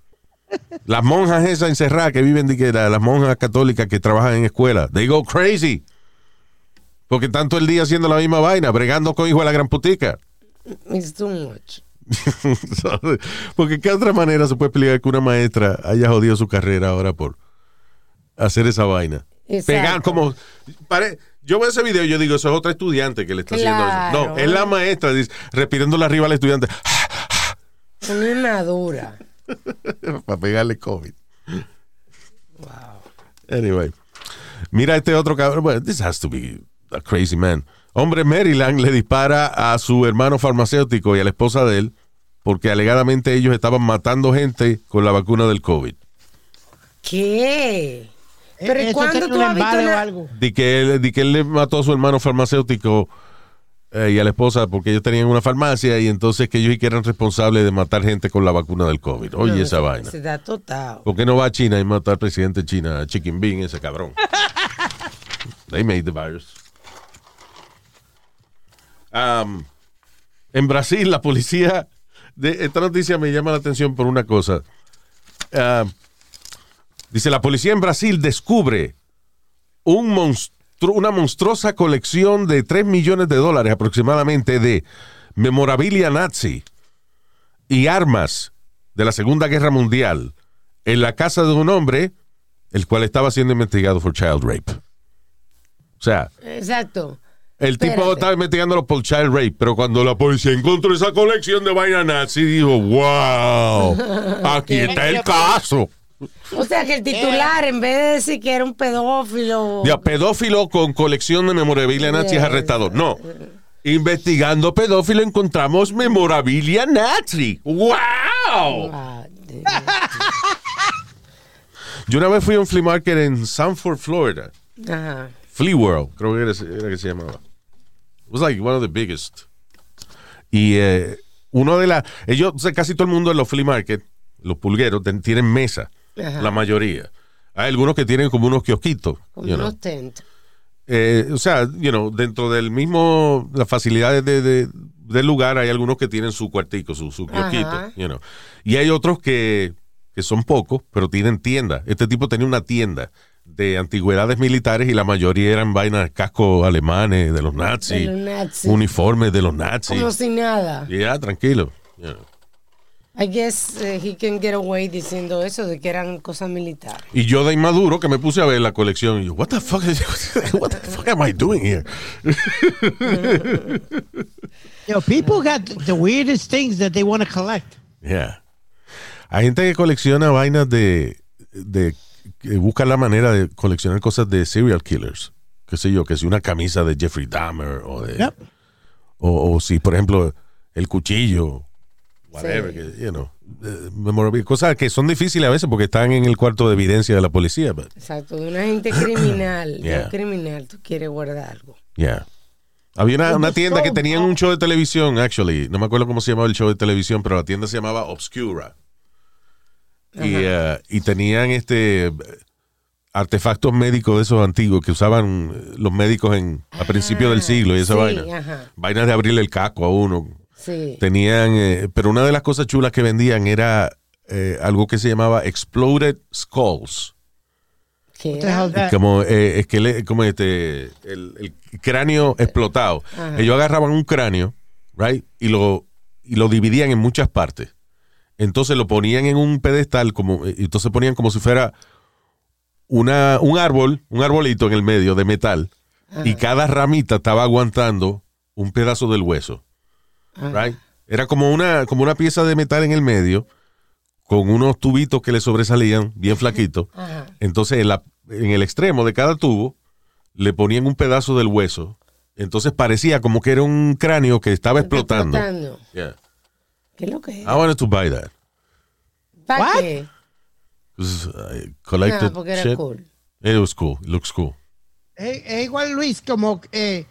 Las monjas esas encerradas que viven, de que la- las monjas católicas que trabajan en escuela, they go crazy. Porque tanto el día haciendo la misma vaina, bregando con hijo de la gran putica. It's too much. Porque qué otra manera se puede explicar que una maestra haya jodido su carrera ahora por hacer esa vaina. Exacto. Pegar como pare- yo veo ese video y yo digo, eso es otra estudiante que le está haciendo eso. No, es la maestra dice, respirándole arriba al estudiante Una inmadura. para pegarle COVID. Anyway. Mira este otro cabrón. Bueno, this has to be a crazy man. Hombre Maryland le dispara a su hermano farmacéutico y a la esposa de él porque alegadamente ellos estaban matando gente con la vacuna del COVID. ¿Qué? Pero ¿y Eso cuándo tú has visto una- algo. Di que él, di que él le mató a su hermano farmacéutico eh, y a la esposa porque ellos tenían una farmacia y entonces que ellos que eran responsables de matar gente con la vacuna del COVID. Oye, esa vaina. Se da total. ¿Por qué no va a China y mata al presidente de China, a Chicken Bean, ese cabrón? They made the virus. Um, en Brasil, la policía. De, esta noticia me llama la atención por una cosa. Ah, dice: La policía en Brasil descubre un monstru- una monstruosa colección de 3 millones de dólares aproximadamente de memorabilia nazi y armas de la Segunda Guerra Mundial en la casa de un hombre, el cual estaba siendo investigado por child rape. O sea, Exacto. el tipo estaba investigándolo por child rape, pero cuando la policía encontró esa colección de vaina nazi, dijo, wow, aquí está el caso. O sea que el titular, en vez de decir que era un pedófilo. Ya, pedófilo con colección de memorabilia nazi es Yes. arrestado. No. Investigando pedófilo encontramos memorabilia nazi. ¡Wow! Yo una vez fui a un flea market en Sanford, Florida. Ajá. Flea World, creo que era, era que se llamaba. It was like one of the biggest. Y eh, uno de las. Ellos, o sea, casi todo el mundo en los flea market, los pulgueros, ten- tienen mesa. Ajá. La mayoría. Hay algunos que tienen como unos kiosquitos. Como you know. unos tent. Eh, o sea, you know, dentro del mismo, las facilidades de, de- del lugar, hay algunos que tienen su cuartico, su, su kiosquito, you know. Y hay otros que, que son pocos, pero tienen tienda. Este tipo tenía una tienda de antigüedades militares y la mayoría eran vainas, cascos alemanes de los nazis, De los nazis. uniformes de los nazis. Como si nada. Ya, tranquilo. you know. I guess eh, he can get away diciendo eso, de que eran cosas militares. Y yo de inmaduro que me puse a ver la colección y yo, what the fuck, is- what the fuck am I doing here? Yo, people got the weirdest things that they want to collect. Yeah. Hay gente que colecciona vainas de, de que buscan la manera de coleccionar cosas de serial killers. Qué sé yo, que si una camisa de Jeffrey Dahmer o de. Yep. O, o si, por ejemplo, el cuchillo, whatever, Sí. que, you know, eh, memorabilia, cosas que son difíciles a veces porque están en el cuarto de evidencia de la policía. but, Exacto, de una gente criminal. De un criminal, tú quieres guardar algo. yeah. Había una, una tienda que tenían un show de televisión, actually. No me acuerdo cómo se llamaba el show de televisión, pero la tienda se llamaba Obscura. Y, eh, y tenían este artefactos médicos de esos antiguos que usaban los médicos en a principios del siglo y esa sí, vaina. ajá. Vainas de abrirle el casco a uno. Sí. Tenían, eh, pero una de las cosas chulas que vendían era eh, algo que se llamaba Exploded Skulls. Como, eh, esquele- como este, el, el cráneo explotado. Ajá. Ellos agarraban un cráneo, right, y lo, y lo dividían en muchas partes. Entonces lo ponían en un pedestal, como, y entonces ponían como si fuera una, un árbol, un arbolito en el medio de metal, y cada ramita estaba aguantando un pedazo del hueso. Right? Era como una, como una pieza de metal en el medio, con unos tubitos que le sobresalían, bien flaquitos. Ajá. Entonces, en, la- en el extremo de cada tubo le ponían un pedazo del hueso. Entonces parecía como que era un cráneo que estaba explotando. Explotando. Yeah. ¿Qué es lo que es? I wanted to buy that. ¿Para What? qué? 'Cause I collected No, porque era shit. cool. It was cool. It looks cool. Es, es igual, Luis, como eh,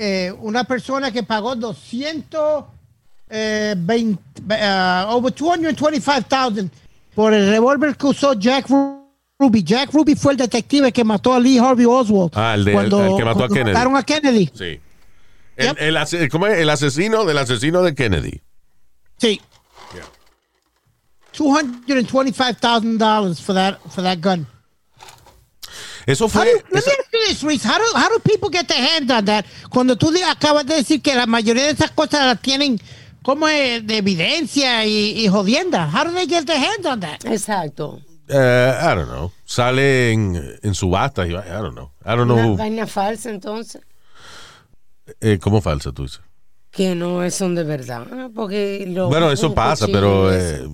eh, una persona que pagó 220, uh, over 225,000 por el revólver que usó Jack Ruby. Jack Ruby fue el detective que mató a Lee Harvey Oswald. Ah, el de- cuando, el que mató a Kennedy. mataron a Kennedy. Sí. El, Yep. el ¿cómo es? El asesino del asesino de Kennedy. Sí. $225,000 for that, for that gun. Eso How fue. do, let esa- me ask you this. How do, how do people get their hands on that? Cuando tú acabas de decir que la mayoría de esas cosas las tienen como de evidencia y, y jodienda. How do they get their hands on that? Exacto. eh, I don't know. Sale en, en subasta. y- I don't know. I don't Una know. vaina falsa entonces. Eh, ¿Cómo falsa tú dices? Que no son de verdad. Porque lo- Bueno, eso pasa, pero eh.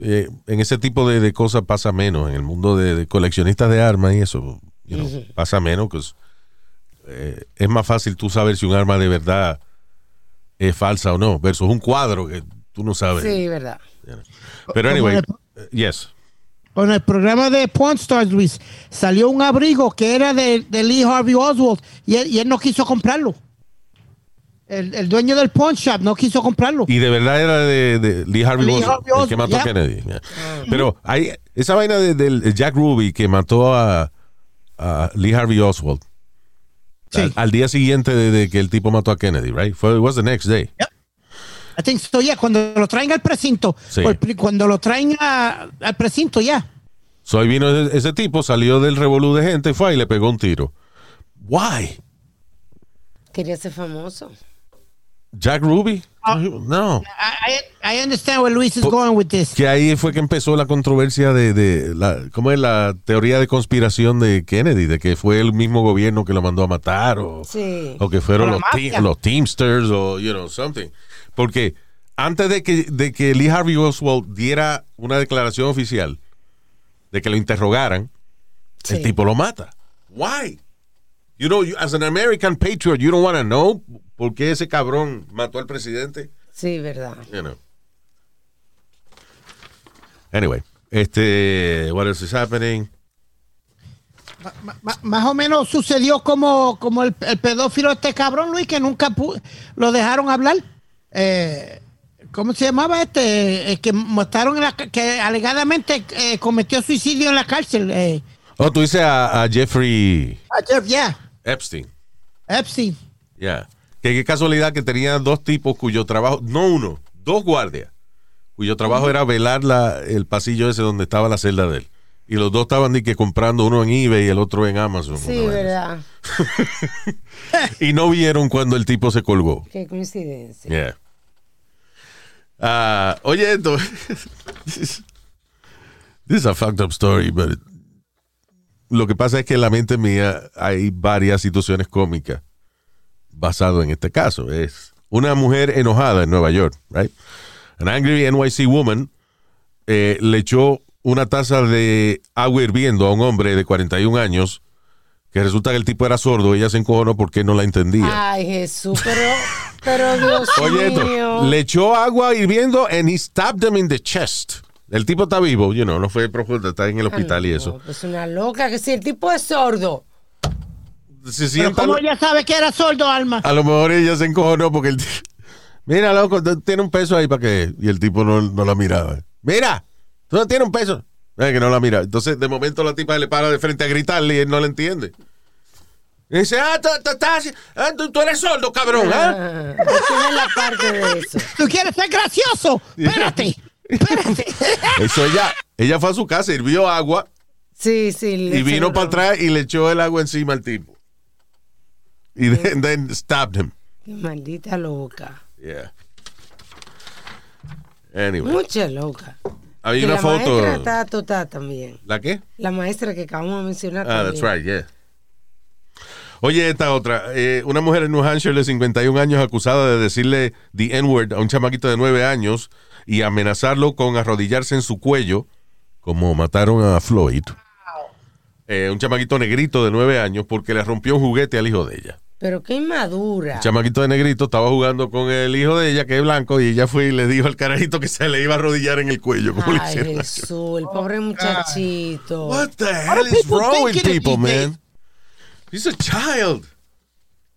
Eh, en ese tipo de, de cosas pasa menos. En el mundo de, de coleccionistas de armas y eso, you know, pasa menos. 'cause, eh, es más fácil tú saber si un arma de verdad es falsa o no, versus un cuadro que tú no sabes. Sí, verdad. Pero anyway, el- eh, yes. Con el programa de Pawn Stars, Luis, salió un abrigo que era de, de Lee Harvey Oswald y él, y él no quiso comprarlo. El, el dueño del pawn shop no quiso comprarlo. Y de verdad era de, de Lee Harvey Lee Oswald, que Oswald, mató a yeah. Kennedy. yeah. Pero hay, esa vaina de- del Jack Ruby que mató a, a Lee Harvey Oswald. Sí. Al, al día siguiente de, de que el tipo mató a Kennedy, right? Fue, it was the next day. I think so, yeah, cuando lo traen al precinto, Sí. cuando lo traen a- al precinto, ya. So ahí vino ese, ese tipo, salió del revolú de gente, fue y le pegó un tiro. Why? Quería ser famoso. Jack Ruby? Ah. No. I, I, understand where Luis is Po- going with this. Que ahí fue que empezó la controversia de, de la, ¿cómo es la teoría de conspiración de Kennedy? De que fue el mismo gobierno que lo mandó a matar o, Sí. o que fueron los, te- los Teamsters o, you know, something. Porque antes de que, de que Lee Harvey Oswald diera una declaración oficial de que lo interrogaran, el Sí. tipo lo mata. Why? You know, you- as an American patriot, you don't want to know por qué ese cabrón mató al presidente. Sí, verdad. You know. Anyway, este, what else is happening? Ma- ma- más o menos sucedió como, como el, el pedófilo este cabrón, Luis, que nunca lo dejaron hablar. Eh, ¿Cómo se llamaba este? El que en la que alegadamente eh, cometió suicidio en la cárcel. Eh, Oh, tú dices a, a Jeffrey a Jeff, yeah, Epstein. Epstein. Yeah. Que qué casualidad que tenía dos tipos cuyo trabajo, no uno, dos guardias, cuyo trabajo era velar la, el pasillo ese donde estaba la celda de él. Y los dos estaban ni que comprando uno en eBay y el otro en Amazon. Sí, verdad. Y no vieron cuando el tipo se colgó. Qué coincidencia. Yeah. Ah, oye, esto. this, is, this is a fucked up story, but lo que pasa es que en la mente mía hay varias situaciones cómicas basado en este caso. Es una mujer enojada en Nueva York, right? An angry NYC woman eh, le echó una taza de agua hirviendo a un hombre de 41 años, que resulta que el tipo era sordo, ella se encojonó porque no la entendía. Ay, Jesús, pero, pero Dios Oye, mío. esto, le echó agua hirviendo and he stabbed him in the chest. El tipo está vivo, you know, no fue profundo, está en el hospital y eso. no, pues una loca, que si el tipo es sordo. Se Pero sienta, ¿Cómo ella sabe que era sordo, Alma? a lo mejor ella se encojonó porque el tipo, mira, loco, tú tiene un peso ahí para que, y el tipo no, no la miraba. Mira, tú no tienes un peso. Eh, que no la mira. Entonces, de momento la tipa le para de frente a gritarle y él no la entiende. Y dice, ah, tú, tú estás, ah, tú, tú eres sordo, cabrón, es la parte de eso. ¿Tú quieres ser gracioso? Espérate, espérate. Eso ella, ella fue a su casa, hirvió agua Sí, sí. y vino seguro. para atrás y le echó el agua encima al tipo. Y then, then stabbed him. Qué maldita loca. Yeah. Anyway, Mucha loca. hay una la foto. maestra está total también. ¿La qué? La maestra que acabamos de mencionar. Ah, también. that's right, yeah. Oye, esta otra. Eh, una mujer en New Hampshire de 51 años acusada de decirle the N-word a un chamaquito de 9 años y amenazarlo con arrodillarse en su cuello, como mataron a Floyd. Eh, un chamaquito negrito de 9 años porque le rompió un juguete al hijo de ella. Pero qué inmadura. El chamaquito de negrito estaba jugando con el hijo de ella, que es blanco, y ella fue y le dijo al carajito que se le iba a arrodillar en el cuello. Como le Ay, a- Jesús, el pobre muchachito. What the hell is wrong with people, man? He's a child.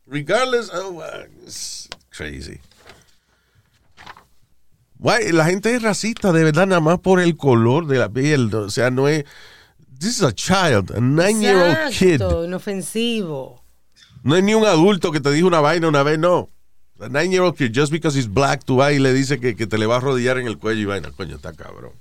Regardless, oh, uh, it's crazy. Why? La gente es racista de verdad nada más por el color de la piel. O sea, no es. This is a child, a nine-year-old kid. Inofensivo. No es ni un adulto que te dijo una vaina una vez, no. A nine-year-old kid, just because he's black, tú vas y le dice que, que te le va a arrodillar en el cuello y vaina. Coño, está cabrón.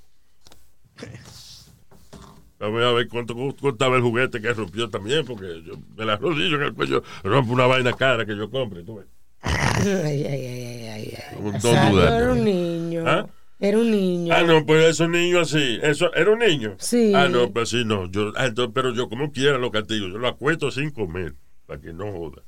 Vamos a ver cuánto costaba el juguete que rompió también, porque yo me la rodillo en el cuello, rompo una vaina cara que yo compre. tú ves. Ay, ay, ay, ay, ay, ay. No duda. Era un niño. ¿Ah? Era un niño. Ah, no, pues esos niños así. Eso, ¿Era un niño? Sí. Ah, no, pues sí, no. Yo, ah, entonces, pero yo como quiera lo castigo. Yo lo acuesto sin comer, para que no joda.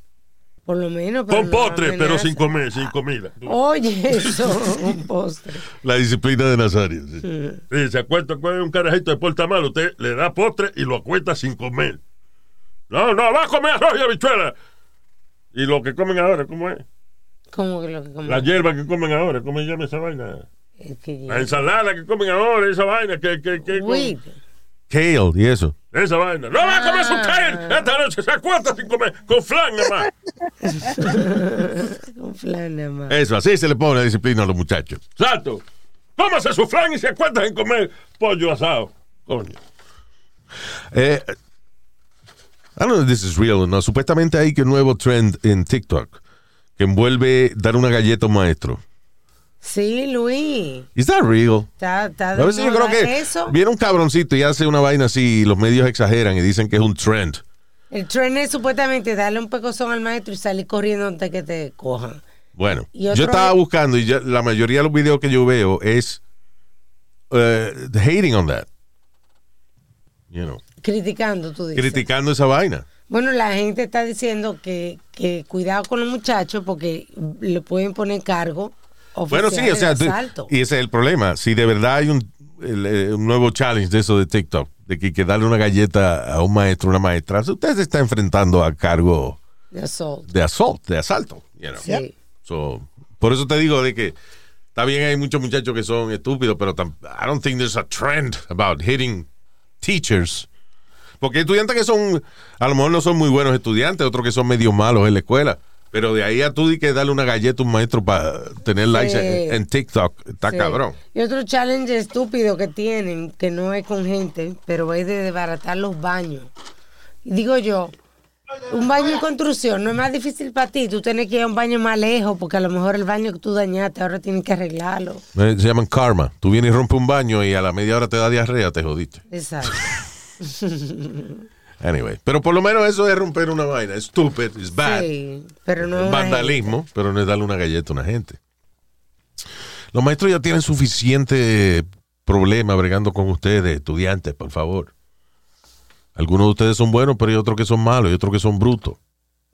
Por lo menos. Con no postre, pero sin comer, sin comida. Oye, eso, un postre. La disciplina de Nazario. sí. Sí, se acuesta con un carajito de porta mal, usted le da postre y lo acuesta sin comer. No, no, va a comer arroz y habichuela. Y lo que comen ahora, ¿cómo es? Como que lo que como. La hierba que comen ahora, ¿cómo se llama esa vaina? La ensalada que comen ahora, esa vaina, que, que, que Weed. Kale y eso. esa vaina. No va a comer su Ah. kale. Esta noche se acuesta sin comer, con flan nada más. Con flan nada más. Eso, así se le pone disciplina a los muchachos. Exacto. Cómase su flan y se acuesta sin comer pollo asado. Coño. Eh, I don't know if this is real or no. Supuestamente hay que un nuevo trend en TikTok que envuelve dar una galleta a un maestro. Sí, Luis. Is that real? Está, está A veces yo creo que eso. viene un cabroncito y hace una vaina así y los medios exageran y dicen que es un trend. El tren es supuestamente darle un pecozón al maestro y salir corriendo antes que te cojan. Bueno, yo estaba buscando y ya- la mayoría de los videos que yo veo es eh, hating on that. You know, Criticando, tú dices. criticando esa vaina. Bueno, la gente está diciendo que, que cuidado con los muchachos porque le pueden poner cargo. Bueno, sí, o sea, tú- asalto. y ese es el problema. Si de verdad hay un, el, eh, un nuevo challenge de eso de TikTok, de que, que darle una galleta a un maestro, una maestra, usted se está enfrentando a cargo de assault. de asalto, de asalto. you know. Sí. So, por eso te digo de que está bien, hay muchos muchachos que son estúpidos, pero tam- I don't think there's a trend about hitting teachers. Porque hay estudiantes que son, a lo mejor no son muy buenos estudiantes, otros que son medio malos en la escuela. Pero de ahí a tú di que darle una galleta a un maestro para tener likes en, en TikTok, está Sí. cabrón. Y otro challenge estúpido que tienen, que no es con gente, pero es de desbaratar los baños. Digo yo, un baño en construcción no es más difícil para ti. Tú tienes que ir a un baño más lejos porque a lo mejor el baño que tú dañaste ahora tienes que arreglarlo. Eh, Se llaman karma. Tú vienes y rompes un baño y a la media hora te da diarrea, te jodiste. Exacto. Anyway, pero por lo menos eso es romper una vaina. Es stupid, es bad. Sí, pero no Es vandalismo, pero no es darle una galleta a una gente. Los maestros ya tienen suficiente problema bregando con ustedes, estudiantes, por favor. Algunos de ustedes son buenos, pero hay otros que son malos y otros que son brutos.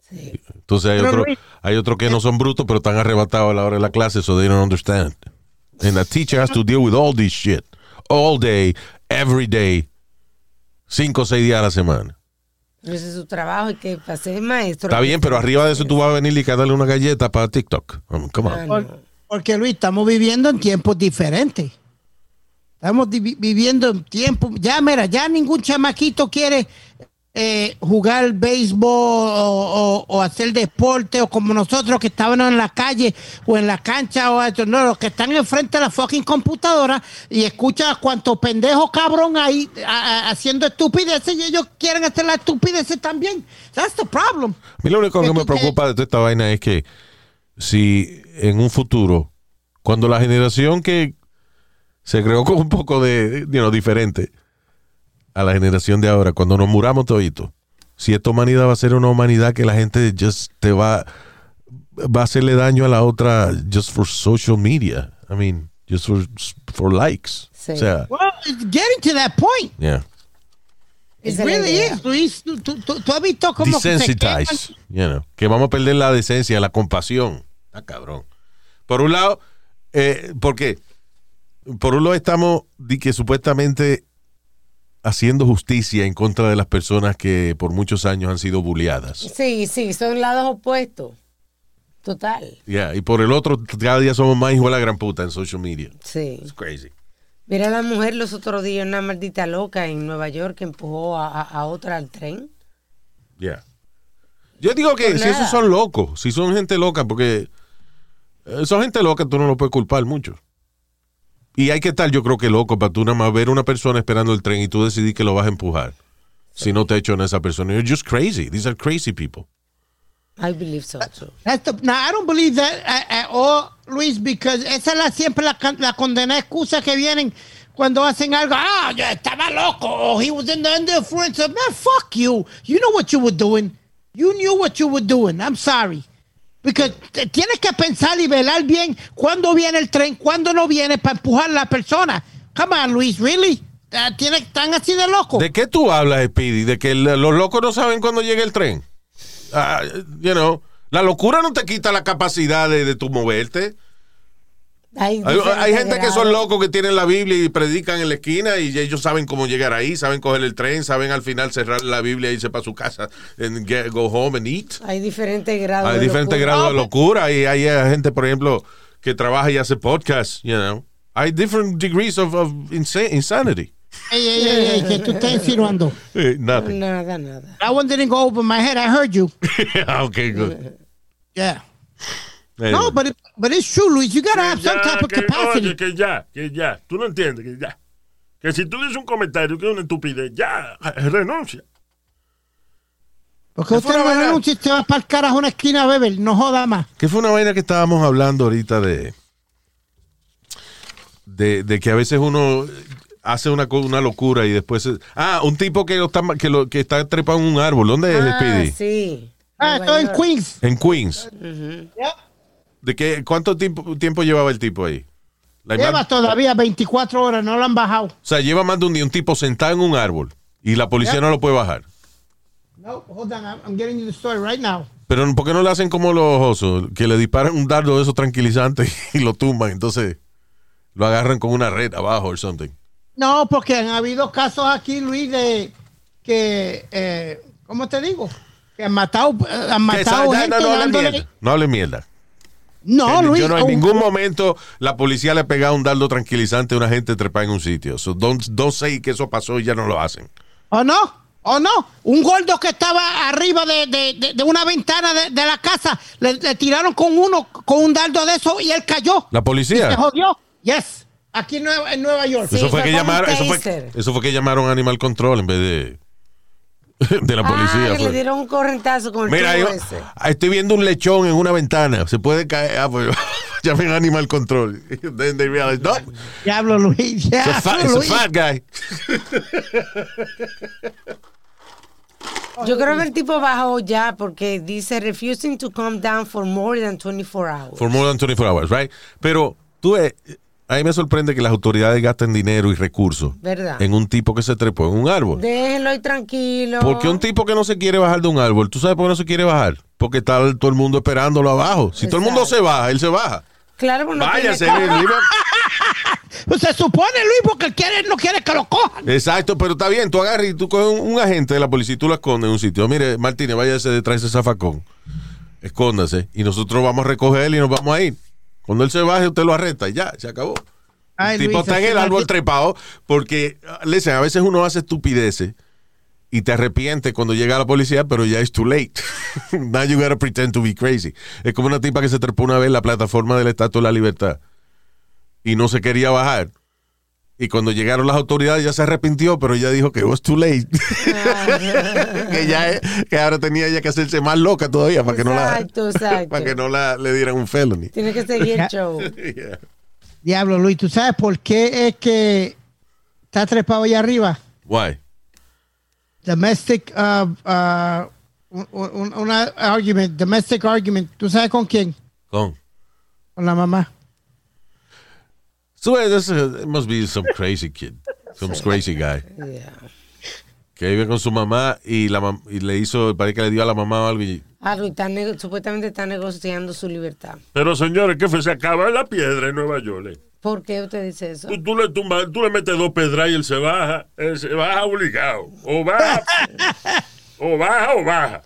Sí. Entonces hay otros hay otros que no son brutos, pero están arrebatados a la hora de la clase, so they don't understand. And the teacher has to deal with all this shit all day, every day, cinco o seis días a la semana. Pero ese es su trabajo y que para ser maestro. Está bien, pero arriba de eso tú vas a venir y a darle una galleta para TikTok. Come on. Ah, Por- porque Luis, estamos viviendo en tiempos diferentes. Estamos viviendo en tiempos. Ya, mira, ya ningún chamaquito quiere eh, jugar béisbol o, o- o hacer deporte o como nosotros que estábamos en la calle o en la cancha o eso. No, los que están enfrente de la fucking computadora y escuchan cuánto pendejo cabrón ahí a- a- haciendo estupideces y ellos quieren hacer las estupideces también. That's the problem. A mí lo único que Que me preocupa de toda esta vaina es que si en un futuro, cuando la generación que se creó con un poco de, you know, diferente a la generación de ahora, cuando nos muramos toditos, si esta humanidad va a ser una humanidad que la gente just te va, va a hacerle daño a la otra just for social media. I mean, just for, for likes. Sí. O sea, Well, it's getting to that point. yeah. It really is, Luis. Tú, tú- tú- has visto cómo? Desensitize, you know, que vamos a perder la decencia, la compasión. Ah, cabrón. Por un lado, eh, porque por un lado estamos di que supuestamente haciendo justicia en contra de las personas que por muchos años han sido bulleadas. Sí, sí, son lados opuestos. Total. Yeah, y por el otro, cada día somos más hijos de la gran puta en social media. Sí. It's crazy. Mira la mujer los otros días, una maldita loca en Nueva York que empujó a, a- a otra al tren. Yeah. Yo digo que Por si nada. esos son locos, si son gente loca, porque eh, son gente loca, tú no lo puedes culpar mucho. Y hay que estar, yo creo que loco, para tú nada más ver una persona esperando el tren y tú decidir que lo vas a empujar. Si no te echan a esa persona. You're just crazy. These are crazy people. I believe so too. That's the- now, I don't believe that at, at all, Luis, because esa es la, siempre la, can- la condenada excusa que vienen cuando hacen algo. Ah, yo estaba loco. Oh, he was in the influence. of-" Man, fuck you. You know what you were doing. You knew what you were doing. I'm sorry. Te- tienes que pensar y velar bien cuándo viene el tren, cuándo no viene para empujar a la persona. Come on, Luis, really? Ah, tiene- ¿Están así de locos? ¿De qué tú hablas, Speedy? ¿De que los locos no saben cuándo llega el tren? Ah, you know, la locura no te quita la capacidad de, de tu moverte. Hay, Hay, gente que son locos que tienen la Biblia y predican en la esquina y ellos saben cómo llegar ahí, saben coger el tren, saben al final cerrar la Biblia y irse para su casa and get- go home and eat. Hay diferentes grados. Hay diferentes grados de locura y hay eh, gente, por ejemplo, que trabaja y hace podcast, you know. Hay different degrees of, of insa- insanity. Ey, ey, ey, ey, que tú estás insinuando. Eh, nothing. Nada, nada. That one didn't go over my head. I heard you. okay, good. Yeah. Anyway. No, but it, but it's true, Luis. You gotta have some Ya, type of que, capacity. oye, que ya, que ya. Tú no entiendes, que ya. Que si tú dices un comentario que es una estupidez, ya, renuncia. Porque usted no una va a vaina. renunciar, te va a para carajo a una esquina a beber. No joda más. Que fue una vaina que estábamos hablando ahorita de, de, de que a veces uno hace una, una locura y después... se- ah, un tipo que, lo está, que, lo, que está trepado en un árbol. ¿Dónde es, Ah, Speedy? sí. Ah, estoy en. Queens. En Queens. Yeah. ¿De qué, ¿Cuánto tiempo, tiempo llevaba el tipo ahí? Lleva todavía 24 horas, no lo han bajado. o sea, lleva más de un día un tipo sentado en un árbol y la policía Yeah. no lo puede bajar. No, hold on. I'm, getting you the story right now. Pero ¿por qué no le hacen como los osos? Que le disparan un dardo de esos tranquilizantes y lo tumban. Entonces lo agarran con una red abajo o something. No, porque han habido casos aquí, Luis, de que, eh, ¿cómo te digo? Que han matado, eh, han matado no, gente no, no dándole- mierda. No hable mierda. No, Luis. yo no en ningún momento la policía le ha pegado un dardo tranquilizante a una gente trepada en un sitio. So don't, don't say que eso pasó y ya no lo hacen. ¿O no? ¿O no? Un gordo que estaba arriba de, de- de- de una ventana de, de la casa, le, le tiraron con uno, con un dardo de eso y él cayó. La Se policía. jodió. Yes. Aquí en Nueva, en Nueva York. Sí. Eso fue fue que llamaron, eso fue, taser. eso fue que llamaron Animal Control en vez de, de la policía. Ah, que fue. le dieron un correntazo con el Mira, yo ese. estoy viendo un lechón en una ventana. Se puede caer. Ah, pues, llamen Animal Control. Then they realize, no, Diablo, Luis. it's a, Diablo, fat, it's a Luis. fat guy. Yo creo que el tipo bajó ya porque dice refusing to come down for more than 24 hours. For more than 24 hours, right? Pero tú ves, a mí me sorprende que las autoridades gasten dinero y recursos ¿Verdad? en un tipo que se trepó en un árbol. Déjenlo ahí tranquilo. Porque un tipo que no se quiere bajar de un árbol, ¿tú sabes por qué no se quiere bajar? Porque está todo el mundo esperándolo abajo. Si todo el mundo se baja, él se baja. Claro, pues no Váyase, se supone, Luis, porque él quiere, no quiere que lo cojan. Exacto, pero está bien, tú agarras y tú coges un, un agente de la policía y tú lo escondes en un sitio. Mire, Martínez, váyase detrás de ese zafacón. Escóndase. Y nosotros vamos a recoger y nos vamos a ir. Cuando él se baje, usted lo arresta y ya, se acabó. Ay, el tipo Luis, está en el árbol trepado porque, listen, a veces uno hace estupideces y te arrepiente cuando llega la policía, pero ya es too late. Now you gotta pretend to be crazy. Es como una tipa que se trepó una vez en la plataforma del Estatua de la Libertad y no se quería bajar. Y cuando llegaron las autoridades ya se arrepintió, pero ella dijo que it was too late. que ya que ahora tenía ella que hacerse más loca todavía para que no la Exacto, para que no la le dieran un felony. Tiene que seguir el show. Yeah. Diablo, Luis, ¿tú sabes por qué es que está trepado allá arriba? Why? Domestic, uh, uh, un, argument, domestic argument. ¿Tú sabes con quién? Con. Con la mamá. So uh, this, uh, it must be some crazy kid, some crazy guy Yeah. que vive con su mamá y la mam- y le hizo, parece que le dio a la mamá algo y Algo, y está supuestamente está negociando su libertad. Pero señores, ¿qué fue? Se acaba la piedra en Nueva York. eh. ¿Por qué usted dice eso? Tú, tú le tumbas, tú le metes dos pedras y él se baja. Él se baja obligado. O baja, o baja o baja.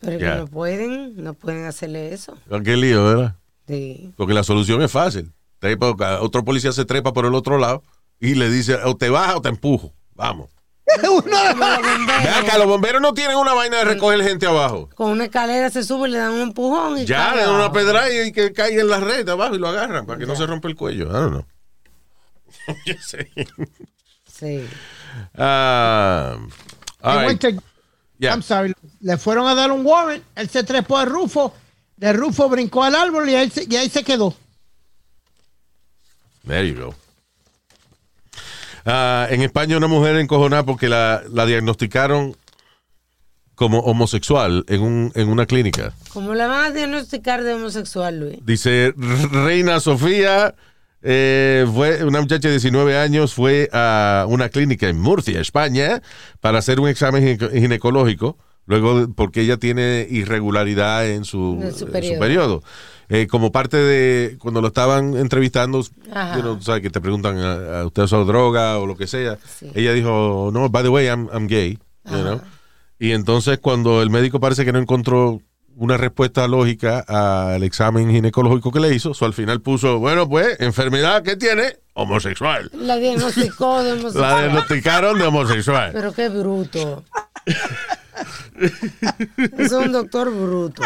Pero que Ya. no pueden, no pueden hacerle eso. qué lío, ¿verdad? Sí. Porque la solución es fácil. Trepa- otro policía se trepa por el otro lado y le dice, o te baja o te empujo. Vamos. Uno de Como los bomberos. Ve acá, los bomberos no tienen una vaina de recoger gente abajo. Con una escalera se sube y le dan un empujón y Ya, cae le dan una pedra y que caiga en la red abajo y lo agarran para que no se rompa el cuello. I don't know. Yo sé. Sí. All They right. went to- Yeah. I'm sorry. Le fueron a dar un warrant. Él se trepó al rufo. De rufo brincó al árbol y ahí se, y ahí se quedó. There you go. Ah, en España una mujer encojonada porque la, la diagnosticaron como homosexual en, un, en una clínica. ¿Cómo la van a diagnosticar de homosexual, Luis? Dice Reina Sofía, eh, fue una muchacha de 19 años, fue a una clínica en Murcia, España, para hacer un examen gine- ginecológico, luego porque ella tiene irregularidad en su, En su en su periodo. Eh, como parte de cuando lo estaban entrevistando, you know, sabes que te preguntan a, a usted ha usado droga o lo que sea. Sí. Ella dijo, no, by the way, I'm, I'm gay. you know. Y entonces cuando el médico parece que no encontró una respuesta lógica al examen ginecológico que le hizo, so al final puso, bueno, pues, enfermedad que tiene, homosexual. La diagnosticó de La homosexual. diagnosticaron de homosexual. Pero qué bruto. es un doctor bruto.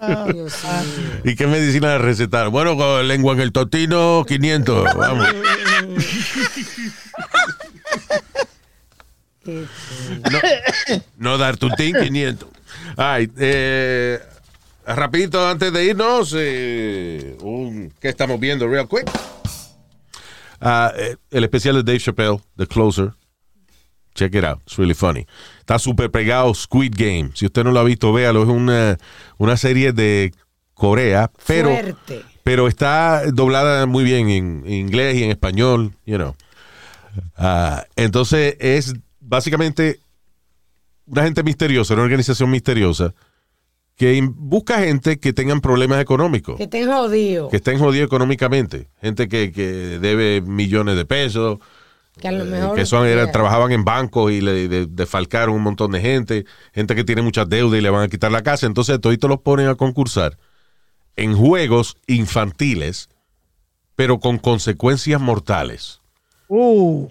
Ay, Dios mío. ¿Y qué medicina le recetaron? Bueno, con lengua en el totino, 500. Vamos. No dar tutín, 500. Ay, eh, rapidito antes de irnos, eh, un, ¿qué estamos viendo real quick? Ah, eh, el especial de Dave Chappelle, The Closer. Check it out, it's really funny. Está súper pegado Squid Game. Si usted no lo ha visto, véalo. Es una, una serie de Corea, pero, Fuerte. pero está doblada muy bien en, en inglés y en español, you know. Ah, entonces es básicamente una gente misteriosa, una organización misteriosa que busca gente que tengan problemas económicos, Que estén jodidos. que estén jodidos económicamente, gente que, que debe millones de pesos, Que a lo eh, mejor. que son, era- Yeah. trabajaban en bancos y le de- defalcaron un montón de gente, gente que tiene muchas deudas y le van a quitar la casa, entonces toditos los ponen a concursar en juegos infantiles, pero con consecuencias mortales. Uh,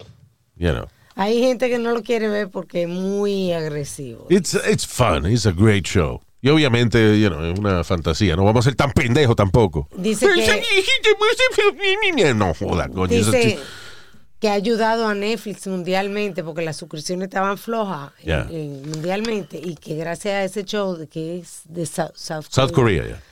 You know. Hay gente que no lo quiere ver porque es muy agresivo. It's, it's fun. It's a great show. Y obviamente, you know, es una fantasía. No vamos a ser tan pendejos tampoco. Dice que- No joda, coño. Dice. Que ha ayudado a Netflix mundialmente porque las suscripciones estaban flojas Yeah. en- mundialmente y que gracias a ese show de que es de South, South South Korea, yeah.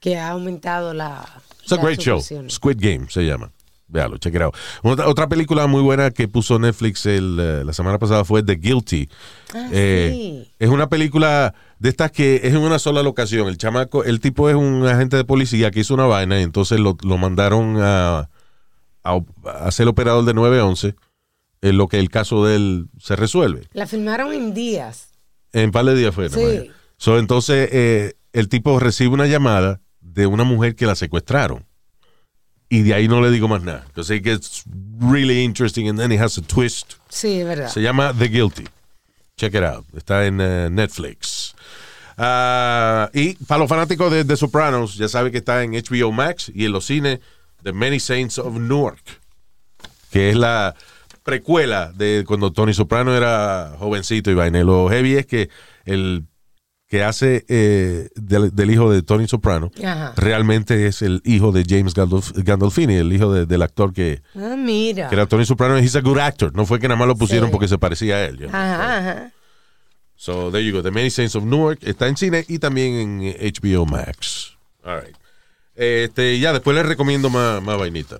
que ha aumentado la. It's a great show. Squid Game se llama. Véalo, check it out. Otra, otra película muy buena que puso Netflix el, eh, la semana pasada fue The Guilty. Ah, Eh, sí. Es una película de estas que es en una sola locación. El chamaco, el tipo es un agente de policía que hizo una vaina y entonces lo, lo mandaron a, a, a ser operador de 911 en lo que el caso de él se resuelve. La filmaron en días. En par de días fue. Sí. So, entonces, eh, el tipo recibe una llamada de una mujer que la secuestraron. Y de ahí no le digo más nada. Because it gets really interesting and then it has a twist. Sí, es verdad. Se llama The Guilty. Check it out. Está en eh, Netflix. Ah, y para los fanáticos de The Sopranos, ya saben que está en HBO Max y en los cines The Many Saints of Newark, que es la precuela de cuando Tony Soprano era jovencito y vaina. Lo heavy es que el que hace eh, del, del hijo de Tony Soprano Ajá. realmente es el hijo de James Gandolf- Gandolfini, el hijo de- del actor que, Ah, mira. que era Tony Soprano. He's a good actor. No fue que nada más lo pusieron Sí. porque se parecía a él. Ajá, ajá. So there you go. The Many Saints of Newark está en cine y también en HBO Max. All right. Este, ya después les recomiendo más, más vainita.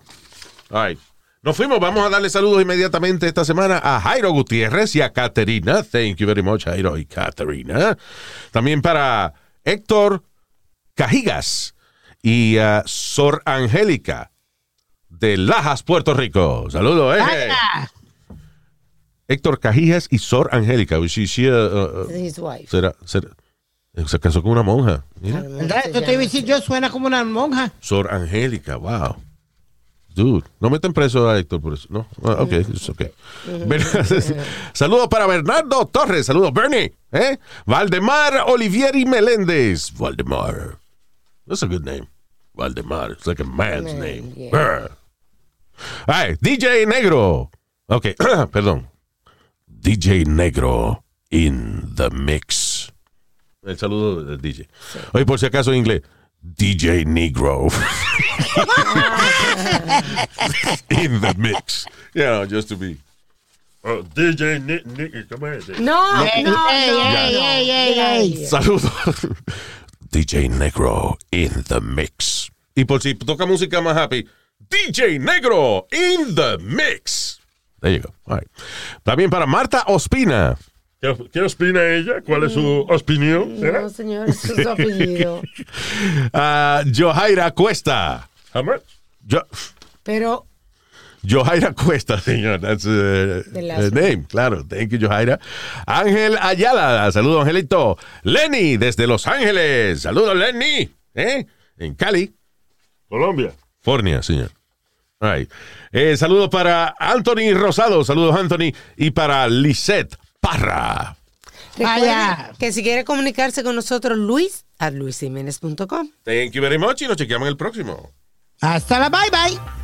All right. Nos fuimos. Vamos a darle saludos inmediatamente esta semana a Jairo Gutiérrez y a Caterina. Thank you very much, Jairo y Caterina. También para Héctor Cajigas y a Sor Angélica de Lajas, Puerto Rico. Saludos, eh. Héctor Cajigas y Sor Angélica. She, she, uh, uh, His wife. será, será- se casó con una monja. Mira. ¿Verdad? Yo te iba a decir, yo suena como una monja. Sor Angélica, wow. Dude, no meten preso a Héctor por eso. No, Ah, ok, it's okay. Ber- Saludos para Bernardo Torres. Saludos, Bernie. ¿eh? Valdemar Olivieri Meléndez. Valdemar. That's a good name. Valdemar. It's like a man's Man, name. yeah. Brr. All right, DJ Negro. Ok, perdón. DJ Negro in the mix. El saludo del DJ. Oye, por si acaso en inglés. DJ Negro. in the mix. You know, just to be. Oh, DJ Nick, Nick, ¿cómo es? No, no, no. ey, no, ey, no. ey. Saludos. DJ Negro in the mix. Y por si toca música más happy, DJ Negro in the mix. There you go. All right. También para Marta Ospina. ¿Qué, opina ella? ¿Cuál es su opinión? ¿Será? No, señor, es su apellido. Ah, Johaira Cuesta. How much? Jo- Pero, Johaira Cuesta, señor. That's uh, The last the name. Claro. Thank you, Johaira. Ángel Ayala. Saludos, Angelito. Lenny, desde Los Ángeles. Saludos, Lenny. ¿Eh? En Cali. Colombia. California, señor. All right. Eh, saludos para Anthony Rosado. Saludos, Anthony. Y para Lisette Parra. Vaya. que si quiere comunicarse con nosotros, Luis, a luisiménez.com. Thank you very much y nos chequeamos en el próximo. Hasta la bye bye.